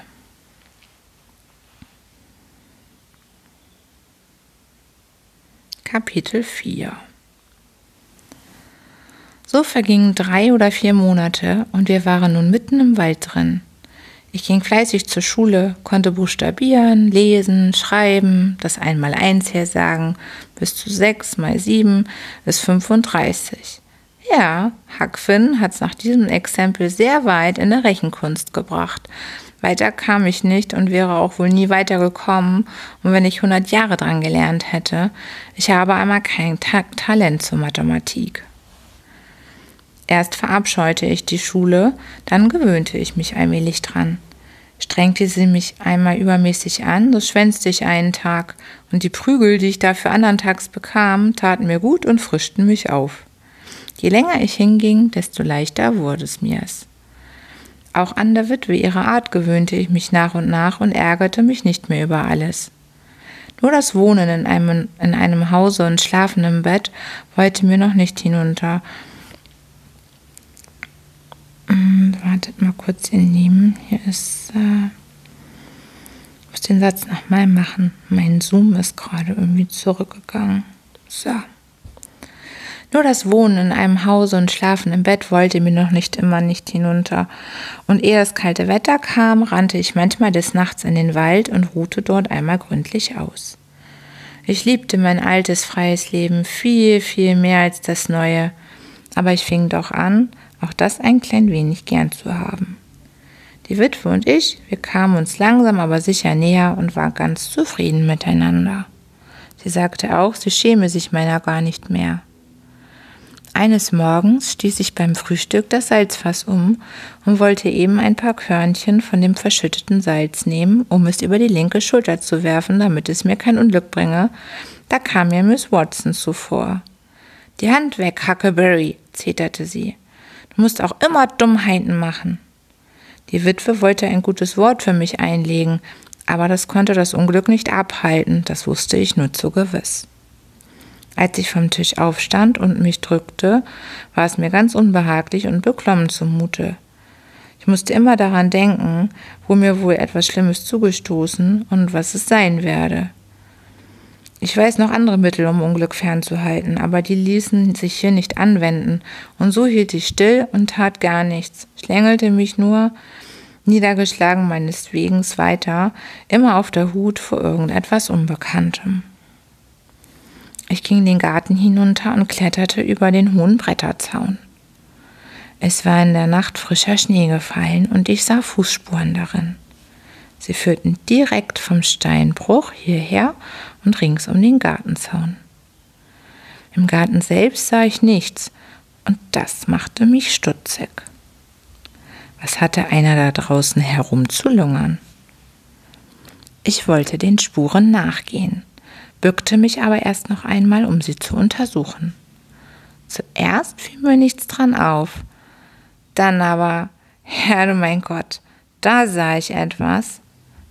Kapitel 4 So vergingen drei oder vier Monate und wir waren nun mitten im Wald drin. Ich ging fleißig zur Schule, konnte buchstabieren, lesen, schreiben, das Einmaleins hersagen, bis zu sechs mal sieben ist 35. Ja, Hackfin hat's nach diesem Exempel sehr weit in der Rechenkunst gebracht. Weiter kam ich nicht und wäre auch wohl nie weitergekommen, und wenn ich 100 Jahre dran gelernt hätte. Ich habe einmal kein Ta Talent zur Mathematik. Erst verabscheute ich die Schule, dann gewöhnte ich mich allmählich dran. Strengte sie mich einmal übermäßig an, so schwänzte ich einen Tag, und die Prügel, die ich dafür anderntags bekam, taten mir gut und frischten mich auf. Je länger ich hinging, desto leichter wurde es mir's. Auch an der Witwe ihrer Art gewöhnte ich mich nach und nach und ärgerte mich nicht mehr über alles. Nur das Wohnen in einem, in einem Hause und Schlafen im Bett wollte mir noch nicht hinunter, wartet mal kurz, ihr Lieben. Hier ist. Äh, muss den Satz nochmal machen. Mein Zoom ist gerade irgendwie zurückgegangen. So. Nur das Wohnen in einem Hause und Schlafen im Bett wollte mir noch nicht immer nicht hinunter. Und ehe das kalte Wetter kam, rannte ich manchmal des Nachts in den Wald und ruhte dort einmal gründlich aus. Ich liebte mein altes freies Leben viel, viel mehr als das neue, aber ich fing doch an, auch das ein klein wenig gern zu haben. Die Witwe und ich, wir kamen uns langsam aber sicher näher und waren ganz zufrieden miteinander. Sie sagte auch, sie schäme sich meiner gar nicht mehr. Eines Morgens stieß ich beim Frühstück das Salzfass um und wollte eben ein paar Körnchen von dem verschütteten Salz nehmen, um es über die linke Schulter zu werfen, damit es mir kein Unglück bringe. Da kam mir Miss Watson zuvor. Die Hand weg, Huckleberry, zeterte sie. Du musst auch immer Dummheiten machen. Die Witwe wollte ein gutes Wort für mich einlegen, aber das konnte das Unglück nicht abhalten, das wusste ich nur zu gewiss. Als ich vom Tisch aufstand und mich drückte, war es mir ganz unbehaglich und beklommen zumute. Ich musste immer daran denken, wo mir wohl etwas Schlimmes zugestoßen und was es sein werde. Ich weiß noch andere Mittel, um Unglück fernzuhalten, aber die ließen sich hier nicht anwenden, und so hielt ich still und tat gar nichts, schlängelte mich nur, niedergeschlagen meines Wegens weiter, immer auf der Hut vor irgendetwas Unbekanntem. Ich ging den Garten hinunter und kletterte über den hohen Bretterzaun. Es war in der Nacht frischer Schnee gefallen und ich sah Fußspuren darin. Sie führten direkt vom Steinbruch hierher und rings um den Gartenzaun. Im Garten selbst sah ich nichts, und das machte mich stutzig. Was hatte einer da draußen herumzulungern? Ich wollte den Spuren nachgehen, bückte mich aber erst noch einmal, um sie zu untersuchen. Zuerst fiel mir nichts dran auf, dann aber, Herr mein Gott, da sah ich etwas,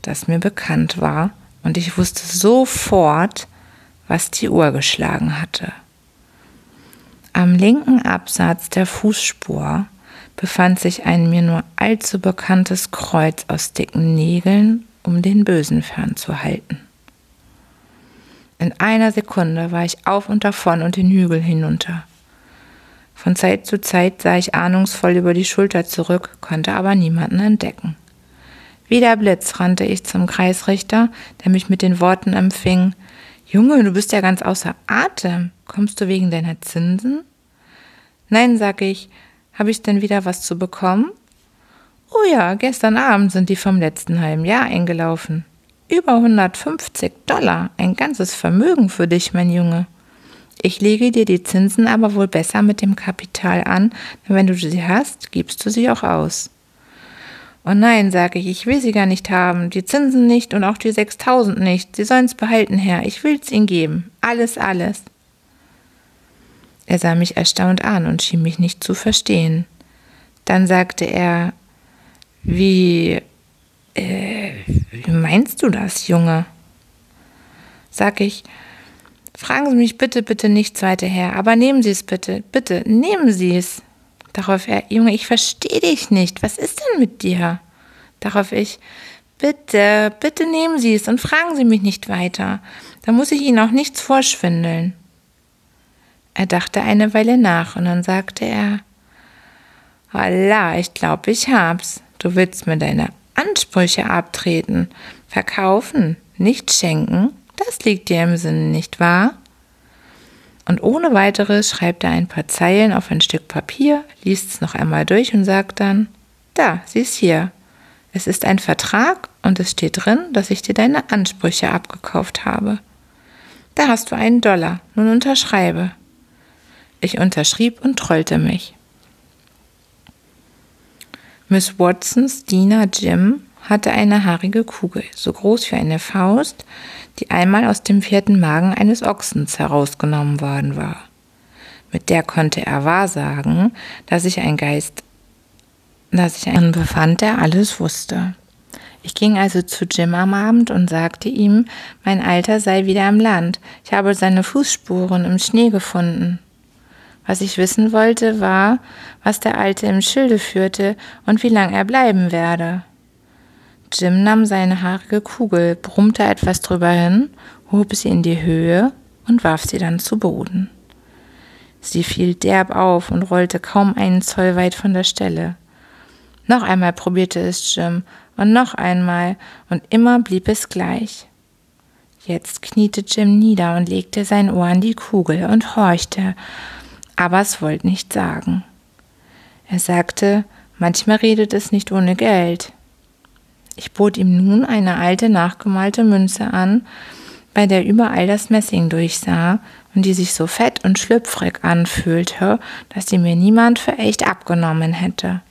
das mir bekannt war, und ich wusste sofort, was die Uhr geschlagen hatte. Am linken Absatz der Fußspur befand sich ein mir nur allzu bekanntes Kreuz aus dicken Nägeln, um den Bösen fernzuhalten. In einer Sekunde war ich auf und davon und den Hügel hinunter. Von Zeit zu Zeit sah ich ahnungsvoll über die Schulter zurück, konnte aber niemanden entdecken. Wie der Blitz rannte ich zum Kreisrichter, der mich mit den Worten empfing Junge, du bist ja ganz außer Atem. Kommst du wegen deiner Zinsen? Nein, sag ich, habe ich denn wieder was zu bekommen? Oh ja, gestern Abend sind die vom letzten halben Jahr eingelaufen. Über 150 Dollar, ein ganzes Vermögen für dich, mein Junge. Ich lege dir die Zinsen aber wohl besser mit dem Kapital an, denn wenn du sie hast, gibst du sie auch aus. Oh nein, sage ich, ich will sie gar nicht haben, die Zinsen nicht und auch die 6000 nicht. Sie sollen's behalten, Herr, ich will's ihnen geben. Alles, alles. Er sah mich erstaunt an und schien mich nicht zu verstehen. Dann sagte er, wie, äh, wie meinst du das, Junge? Sag ich, fragen Sie mich bitte, bitte nicht, zweite Herr, aber nehmen Sie es bitte, bitte, nehmen Sie es. Darauf er, Junge, ich verstehe dich nicht. Was ist denn mit dir? Darauf ich, bitte, bitte nehmen Sie es und fragen Sie mich nicht weiter. Da muss ich Ihnen auch nichts vorschwindeln. Er dachte eine Weile nach und dann sagte er, Allah, ich glaube, ich hab's. Du willst mir deine Ansprüche abtreten, verkaufen, nicht schenken. Das liegt dir im Sinne, nicht wahr? Und ohne weiteres schreibt er ein paar Zeilen auf ein Stück Papier, liest es noch einmal durch und sagt dann, da, sie ist hier. Es ist ein Vertrag und es steht drin, dass ich dir deine Ansprüche abgekauft habe. Da hast du einen Dollar. Nun unterschreibe. Ich unterschrieb und trollte mich. Miss Watsons Diener Jim hatte eine haarige Kugel, so groß wie eine Faust, die einmal aus dem vierten Magen eines Ochsens herausgenommen worden war. Mit der konnte er wahrsagen, dass ich ein Geist, dass ich einen befand, der alles wusste. Ich ging also zu Jim am Abend und sagte ihm, mein Alter sei wieder im Land. Ich habe seine Fußspuren im Schnee gefunden. Was ich wissen wollte, war, was der Alte im Schilde führte und wie lang er bleiben werde. Jim nahm seine haarige Kugel, brummte etwas drüber hin, hob sie in die Höhe und warf sie dann zu Boden. Sie fiel derb auf und rollte kaum einen Zoll weit von der Stelle. Noch einmal probierte es Jim und noch einmal und immer blieb es gleich. Jetzt kniete Jim nieder und legte sein Ohr an die Kugel und horchte, aber es wollte nicht sagen. Er sagte, manchmal redet es nicht ohne Geld. Ich bot ihm nun eine alte nachgemalte Münze an, bei der überall das Messing durchsah und die sich so fett und schlüpfrig anfühlte, dass sie mir niemand für echt abgenommen hätte.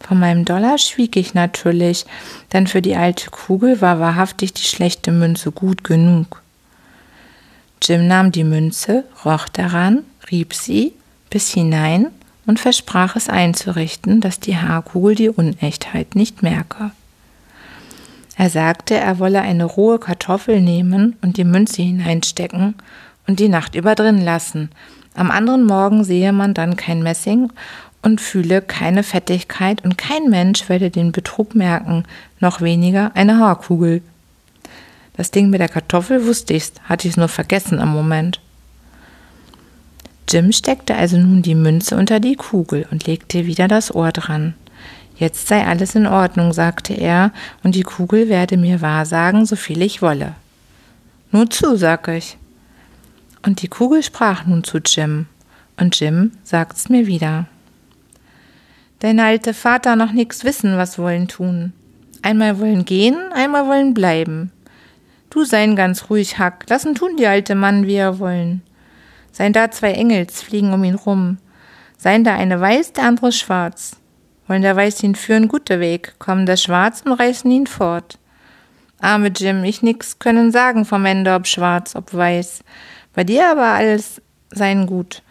Von meinem Dollar schwieg ich natürlich, denn für die alte Kugel war wahrhaftig die schlechte Münze gut genug. Jim nahm die Münze, roch daran, rieb sie bis hinein und versprach es einzurichten, dass die Haarkugel die Unechtheit nicht merke. Er sagte, er wolle eine rohe Kartoffel nehmen und die Münze hineinstecken und die Nacht über drin lassen. Am anderen Morgen sehe man dann kein Messing und fühle keine Fettigkeit und kein Mensch werde den Betrug merken, noch weniger eine Haarkugel. Das Ding mit der Kartoffel wusste ich's, hatte ich's nur vergessen im Moment. Jim steckte also nun die Münze unter die Kugel und legte wieder das Ohr dran. Jetzt sei alles in Ordnung, sagte er, und die Kugel werde mir wahrsagen, so viel ich wolle. Nur zu, sag ich. Und die Kugel sprach nun zu Jim, und Jim sagt's mir wieder. Dein alte Vater noch nix wissen, was wollen tun. Einmal wollen gehen, einmal wollen bleiben. Du sein ganz ruhig, Hack, lassen tun die alte Mann, wie er wollen. Seien da zwei Engels, fliegen um ihn rum. Seien da eine weiß, der andere schwarz. Wollen der Weiß ihn führen gute Weg, kommen der Schwarz und reißen ihn fort. Arme Jim, ich nix können sagen vom Ende, ob schwarz, ob weiß. Bei dir aber alles sein gut.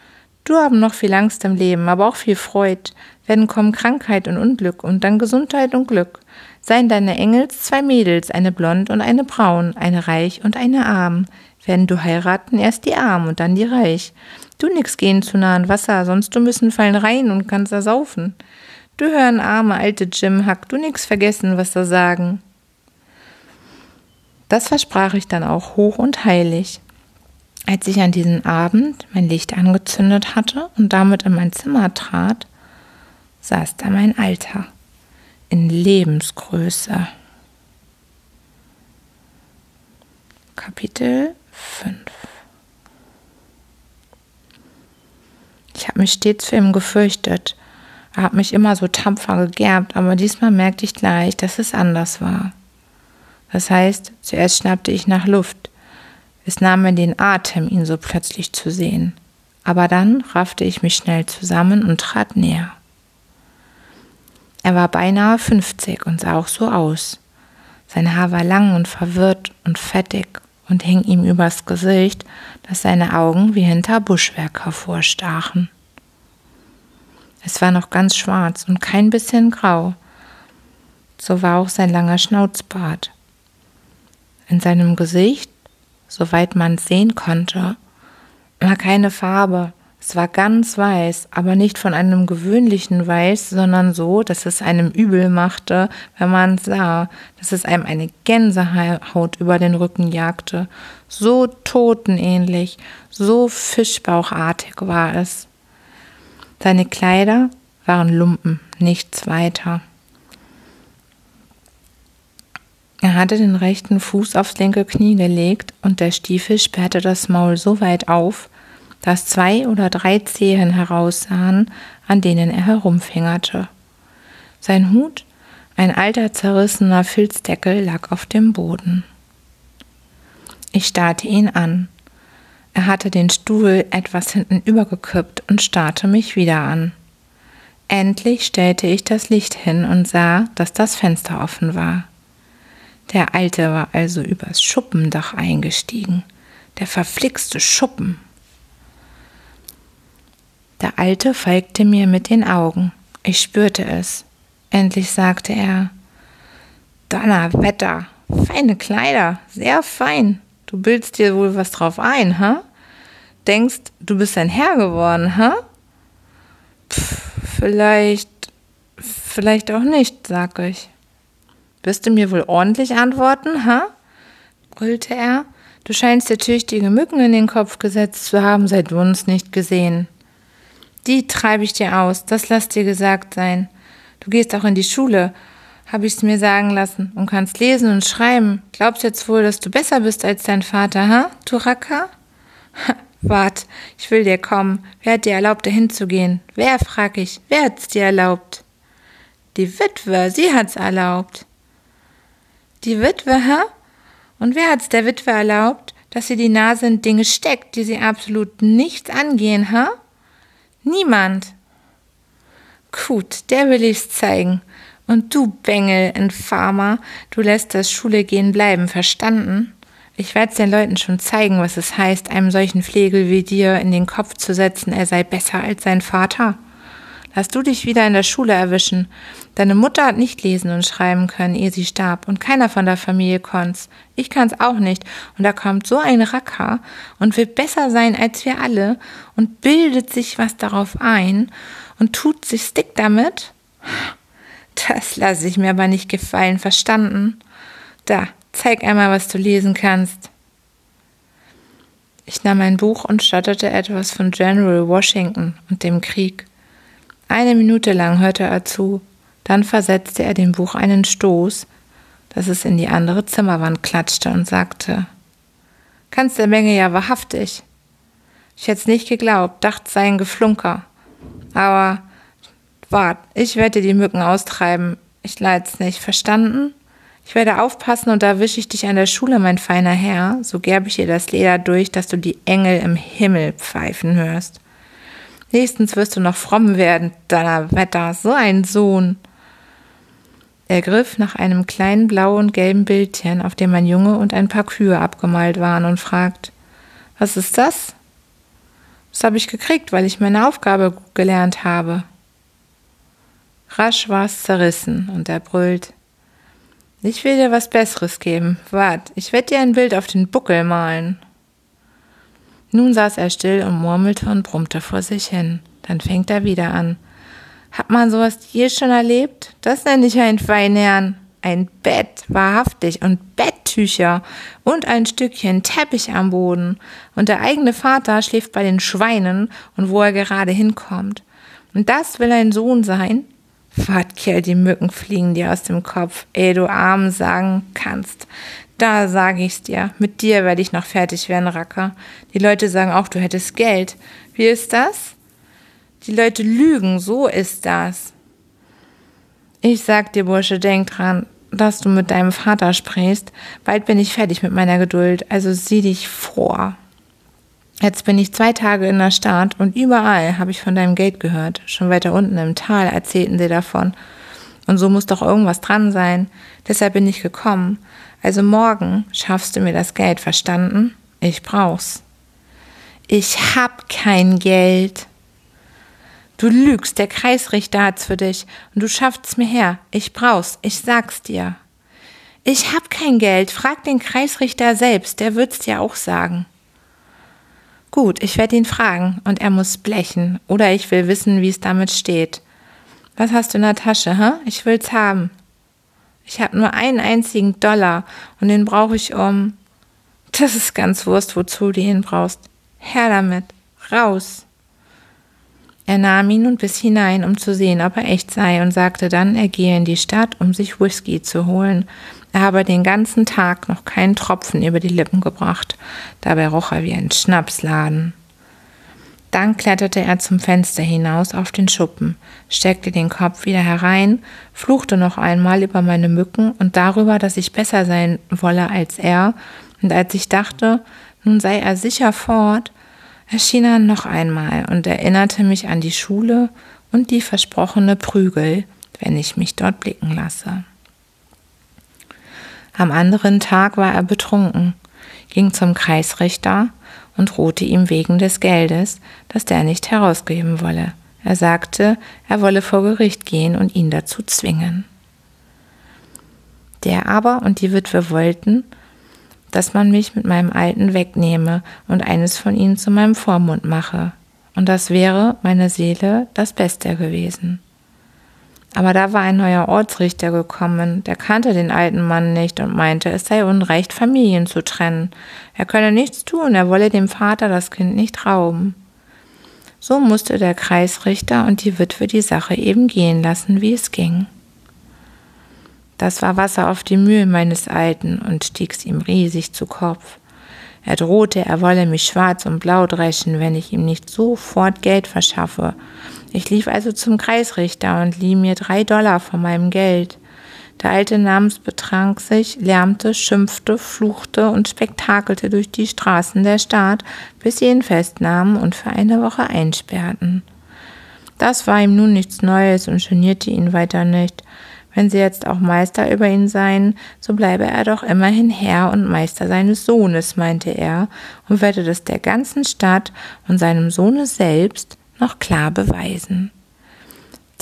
Du haben noch viel Angst im Leben, aber auch viel Freud werden kommen Krankheit und Unglück und dann Gesundheit und Glück. Seien deine Engels zwei Mädels, eine blond und eine braun, eine reich und eine arm. Werden du heiraten, erst die arm und dann die reich. Du nix gehen zu nah an Wasser, sonst du müssen fallen rein und kannst ersaufen. Du hören, arme alte Jim Hack, du nix vergessen, was da sagen. Das versprach ich dann auch hoch und heilig. Als ich an diesem Abend mein Licht angezündet hatte und damit in mein Zimmer trat, saß da mein Alter in Lebensgröße. Kapitel 5 Ich habe mich stets für ihn gefürchtet. Hat mich immer so tapfer gegerbt, aber diesmal merkte ich gleich, dass es anders war. Das heißt, zuerst schnappte ich nach Luft. Es nahm mir den Atem, ihn so plötzlich zu sehen. Aber dann raffte ich mich schnell zusammen und trat näher. Er war beinahe 50 und sah auch so aus. Sein Haar war lang und verwirrt und fettig und hing ihm übers Gesicht, dass seine Augen wie hinter Buschwerk hervorstachen. Es war noch ganz schwarz und kein bisschen grau. So war auch sein langer Schnauzbart. In seinem Gesicht, soweit man sehen konnte, war keine Farbe, es war ganz weiß, aber nicht von einem gewöhnlichen Weiß, sondern so, dass es einem übel machte, wenn man sah, dass es einem eine Gänsehaut über den Rücken jagte. So totenähnlich, so fischbauchartig war es. Seine Kleider waren Lumpen, nichts weiter. Er hatte den rechten Fuß aufs linke Knie gelegt und der Stiefel sperrte das Maul so weit auf, dass zwei oder drei Zehen heraussahen, an denen er herumfingerte. Sein Hut, ein alter zerrissener Filzdeckel, lag auf dem Boden. Ich starrte ihn an. Er hatte den Stuhl etwas hinten übergekippt und starrte mich wieder an. Endlich stellte ich das Licht hin und sah, dass das Fenster offen war. Der Alte war also übers Schuppendach eingestiegen. Der verflixte Schuppen. Der Alte folgte mir mit den Augen. Ich spürte es. Endlich sagte er Donnerwetter, feine Kleider, sehr fein. Du bildst dir wohl was drauf ein, ha? Denkst, du bist ein Herr geworden, ha? Pff, vielleicht, vielleicht auch nicht, sag ich. Wirst du mir wohl ordentlich antworten, ha? brüllte er. Du scheinst dir tüchtige Mücken in den Kopf gesetzt zu haben, seit wir uns nicht gesehen. Die treibe ich dir aus, das lass dir gesagt sein. Du gehst auch in die Schule, habe ich's mir sagen lassen, und kannst lesen und schreiben. Glaubst jetzt wohl, dass du besser bist als dein Vater, ha, du Racker? Wart, ich will dir kommen. Wer hat dir erlaubt, dahin zu gehen? Wer, frag ich, wer hat's dir erlaubt? Die Witwe, sie hat's erlaubt. Die Witwe, hä? Und wer hat's der Witwe erlaubt, dass sie die Nase in Dinge steckt, die sie absolut nichts angehen, hä? Niemand. Gut, der will ich's zeigen. Und du, Bengel, Infamer, du lässt das Schule gehen bleiben, verstanden? Ich werde den Leuten schon zeigen, was es heißt, einem solchen Flegel wie dir in den Kopf zu setzen, er sei besser als sein Vater. Lass du dich wieder in der Schule erwischen. Deine Mutter hat nicht lesen und schreiben können, ehe sie starb, und keiner von der Familie konnt's. Ich kann's auch nicht, und da kommt so ein Racker und will besser sein als wir alle und bildet sich was darauf ein und tut sich Stick damit. Das lasse ich mir aber nicht gefallen, verstanden? Da, zeig einmal, was du lesen kannst. Ich nahm ein Buch und stotterte etwas von General Washington und dem Krieg. Eine Minute lang hörte er zu, dann versetzte er dem Buch einen Stoß, dass es in die andere Zimmerwand klatschte und sagte, Kannst der Menge ja wahrhaftig. Ich hätt's nicht geglaubt, dacht sei ein Geflunker. Aber Wart, ich werde die Mücken austreiben. Ich leid's nicht. Verstanden? Ich werde aufpassen und da wische ich dich an der Schule, mein feiner Herr. So gerbe ich dir das Leder durch, dass du die Engel im Himmel pfeifen hörst. Nächstens wirst du noch fromm werden, Wetter, so ein Sohn. Er griff nach einem kleinen blauen und gelben Bildchen, auf dem ein Junge und ein paar Kühe abgemalt waren, und fragt: Was ist das? Das habe ich gekriegt, weil ich meine Aufgabe gelernt habe. Rasch war es zerrissen und er brüllt. Ich will dir was Besseres geben. Wart, ich werde dir ein Bild auf den Buckel malen. Nun saß er still und murmelte und brummte vor sich hin. Dann fängt er wieder an. Hat man sowas je schon erlebt? Das nenne ich ein Feinherrn. Ein Bett, wahrhaftig, und Betttücher und ein Stückchen Teppich am Boden. Und der eigene Vater schläft bei den Schweinen und wo er gerade hinkommt. Und das will ein Sohn sein? Fahrtkerl, die Mücken fliegen dir aus dem Kopf, ey du arm sagen kannst. Da sag ich's dir, mit dir werde ich noch fertig werden, Racker. Die Leute sagen auch, du hättest Geld. Wie ist das? Die Leute lügen, so ist das. Ich sag dir, Bursche, denk dran, dass du mit deinem Vater sprichst. Bald bin ich fertig mit meiner Geduld, also sieh dich vor. Jetzt bin ich zwei Tage in der Stadt und überall habe ich von deinem Geld gehört. Schon weiter unten im Tal erzählten sie davon. Und so muss doch irgendwas dran sein. Deshalb bin ich gekommen. Also morgen schaffst du mir das Geld, verstanden? Ich brauch's. Ich hab kein Geld. Du lügst, der Kreisrichter hat's für dich und du schaffst mir her. Ich brauch's, ich sag's dir. Ich hab kein Geld, frag den Kreisrichter selbst, der wird's dir auch sagen. Gut, ich werde ihn fragen und er muss blechen oder ich will wissen, wie es damit steht. Was hast du in der Tasche, hä? Ich will's haben. Ich habe nur einen einzigen Dollar und den brauche ich um. Das ist ganz Wurst, wozu du ihn brauchst. Her damit. Raus. Er nahm ihn und biss hinein, um zu sehen, ob er echt sei, und sagte dann, er gehe in die Stadt, um sich Whisky zu holen. Habe den ganzen Tag noch keinen Tropfen über die Lippen gebracht. Dabei roch er wie ein Schnapsladen. Dann kletterte er zum Fenster hinaus auf den Schuppen, steckte den Kopf wieder herein, fluchte noch einmal über meine Mücken und darüber, dass ich besser sein wolle als er, und als ich dachte, nun sei er sicher fort, erschien er noch einmal und erinnerte mich an die Schule und die versprochene Prügel, wenn ich mich dort blicken lasse. Am anderen Tag war er betrunken, ging zum Kreisrichter und drohte ihm wegen des Geldes, das der nicht herausgeben wolle. Er sagte, er wolle vor Gericht gehen und ihn dazu zwingen. Der aber und die Witwe wollten, dass man mich mit meinem Alten wegnehme und eines von ihnen zu meinem Vormund mache, und das wäre meine Seele das Beste gewesen. Aber da war ein neuer Ortsrichter gekommen, der kannte den alten Mann nicht und meinte, es sei unrecht, Familien zu trennen. Er könne nichts tun, er wolle dem Vater das Kind nicht rauben. So musste der Kreisrichter und die Witwe die Sache eben gehen lassen, wie es ging. Das war Wasser auf die Mühe meines Alten und stieg's ihm riesig zu Kopf. Er drohte, er wolle mich schwarz und blau dreschen, wenn ich ihm nicht sofort Geld verschaffe. Ich lief also zum Kreisrichter und lieh mir drei Dollar von meinem Geld. Der alte Namens betrank sich, lärmte, schimpfte, fluchte und spektakelte durch die Straßen der Stadt, bis sie ihn festnahmen und für eine Woche einsperrten. Das war ihm nun nichts Neues und genierte ihn weiter nicht. Wenn sie jetzt auch Meister über ihn seien, so bleibe er doch immerhin Herr und Meister seines Sohnes, meinte er, und werde das der ganzen Stadt und seinem Sohne selbst noch klar beweisen.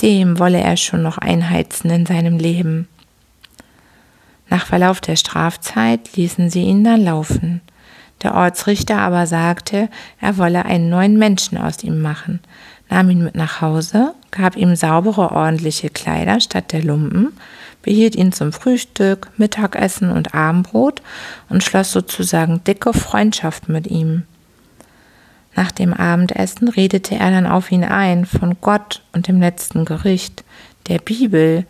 Dem wolle er schon noch einheizen in seinem Leben. Nach Verlauf der Strafzeit ließen sie ihn dann laufen. Der Ortsrichter aber sagte, er wolle einen neuen Menschen aus ihm machen, nahm ihn mit nach Hause, gab ihm saubere, ordentliche Kleider statt der Lumpen, behielt ihn zum Frühstück, Mittagessen und Abendbrot und schloss sozusagen dicke Freundschaft mit ihm. Nach dem Abendessen redete er dann auf ihn ein von Gott und dem letzten Gericht, der Bibel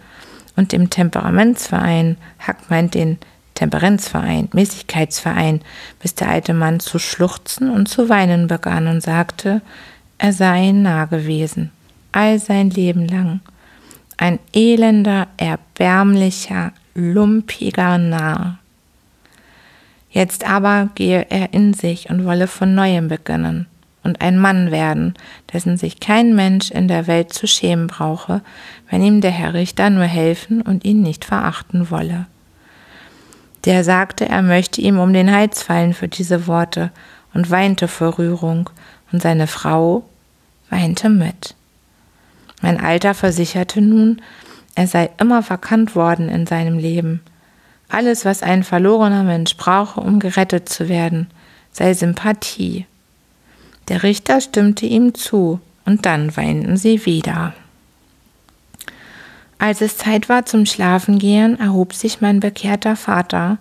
und dem Temperamentsverein. Hack meint den Temperenzverein, Mäßigkeitsverein, bis der alte Mann zu schluchzen und zu weinen begann und sagte, er sei nah gewesen, all sein Leben lang. Ein elender, erbärmlicher, lumpiger Narr. Jetzt aber gehe er in sich und wolle von neuem beginnen und ein Mann werden, dessen sich kein Mensch in der Welt zu schämen brauche, wenn ihm der Herr Richter nur helfen und ihn nicht verachten wolle. Der sagte, er möchte ihm um den Hals fallen für diese Worte und weinte vor Rührung und seine Frau weinte mit. Mein Alter versicherte nun, er sei immer verkannt worden in seinem Leben. Alles, was ein verlorener Mensch brauche, um gerettet zu werden, sei Sympathie. Der Richter stimmte ihm zu, und dann weinten sie wieder. Als es Zeit war zum Schlafengehen, erhob sich mein bekehrter Vater,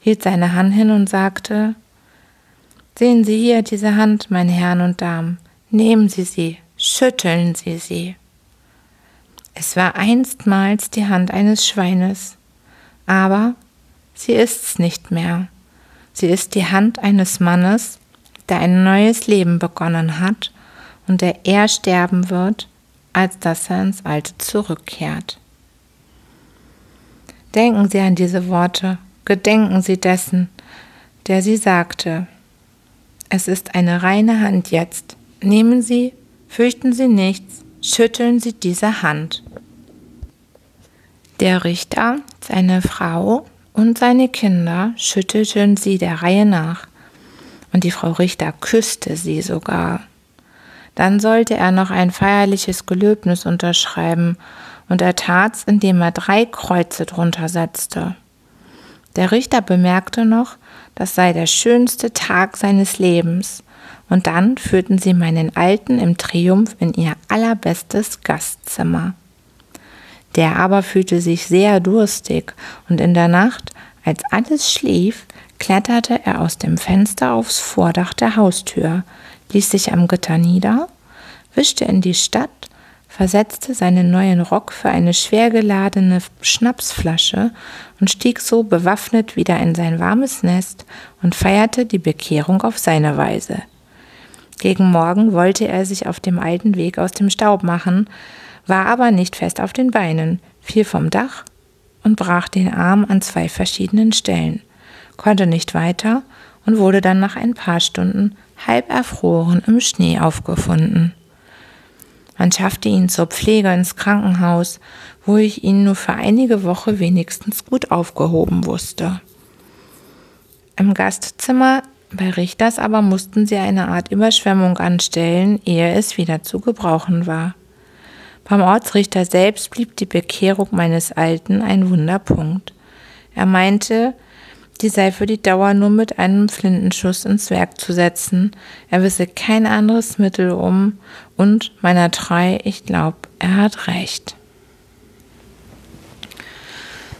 hielt seine Hand hin und sagte Sehen Sie hier diese Hand, meine Herren und Damen. Nehmen Sie sie, schütteln Sie sie. Es war einstmals die Hand eines Schweines, aber sie ist's nicht mehr. Sie ist die Hand eines Mannes, der ein neues Leben begonnen hat und der eher sterben wird, als dass er ins Alte zurückkehrt. Denken Sie an diese Worte, gedenken Sie dessen, der sie sagte. Es ist eine reine Hand jetzt, Nehmen Sie, fürchten Sie nichts, schütteln Sie diese Hand. Der Richter, seine Frau und seine Kinder schüttelten sie der Reihe nach, und die Frau Richter küsste sie sogar. Dann sollte er noch ein feierliches Gelöbnis unterschreiben, und er tat's, indem er drei Kreuze drunter setzte. Der Richter bemerkte noch, das sei der schönste Tag seines Lebens, und dann führten sie meinen Alten im Triumph in ihr allerbestes Gastzimmer. Der aber fühlte sich sehr durstig, und in der Nacht, als alles schlief, kletterte er aus dem Fenster aufs Vordach der Haustür, ließ sich am Gitter nieder, wischte in die Stadt, versetzte seinen neuen Rock für eine schwer geladene Schnapsflasche und stieg so bewaffnet wieder in sein warmes Nest und feierte die Bekehrung auf seine Weise. Gegen Morgen wollte er sich auf dem alten Weg aus dem Staub machen, war aber nicht fest auf den Beinen, fiel vom Dach und brach den Arm an zwei verschiedenen Stellen, konnte nicht weiter und wurde dann nach ein paar Stunden halb erfroren im Schnee aufgefunden. Man schaffte ihn zur Pflege ins Krankenhaus, wo ich ihn nur für einige Wochen wenigstens gut aufgehoben wusste. Im Gastzimmer bei Richters aber mussten sie eine Art Überschwemmung anstellen, ehe es wieder zu gebrauchen war. Beim Ortsrichter selbst blieb die Bekehrung meines Alten ein Wunderpunkt. Er meinte, die sei für die Dauer nur mit einem Flintenschuss ins Werk zu setzen. Er wisse kein anderes Mittel um und meiner treu, ich glaub, er hat recht.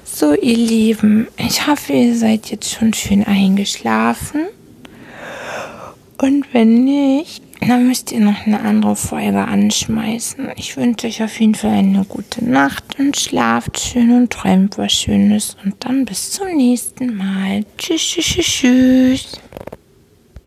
So, ihr Lieben, ich hoffe, ihr seid jetzt schon schön eingeschlafen. Und wenn nicht, dann müsst ihr noch eine andere Folge anschmeißen. Ich wünsche euch auf jeden Fall eine gute Nacht und schlaft schön und träumt was Schönes. Und dann bis zum nächsten Mal. Tschüss, tschüss, tschüss. tschüss.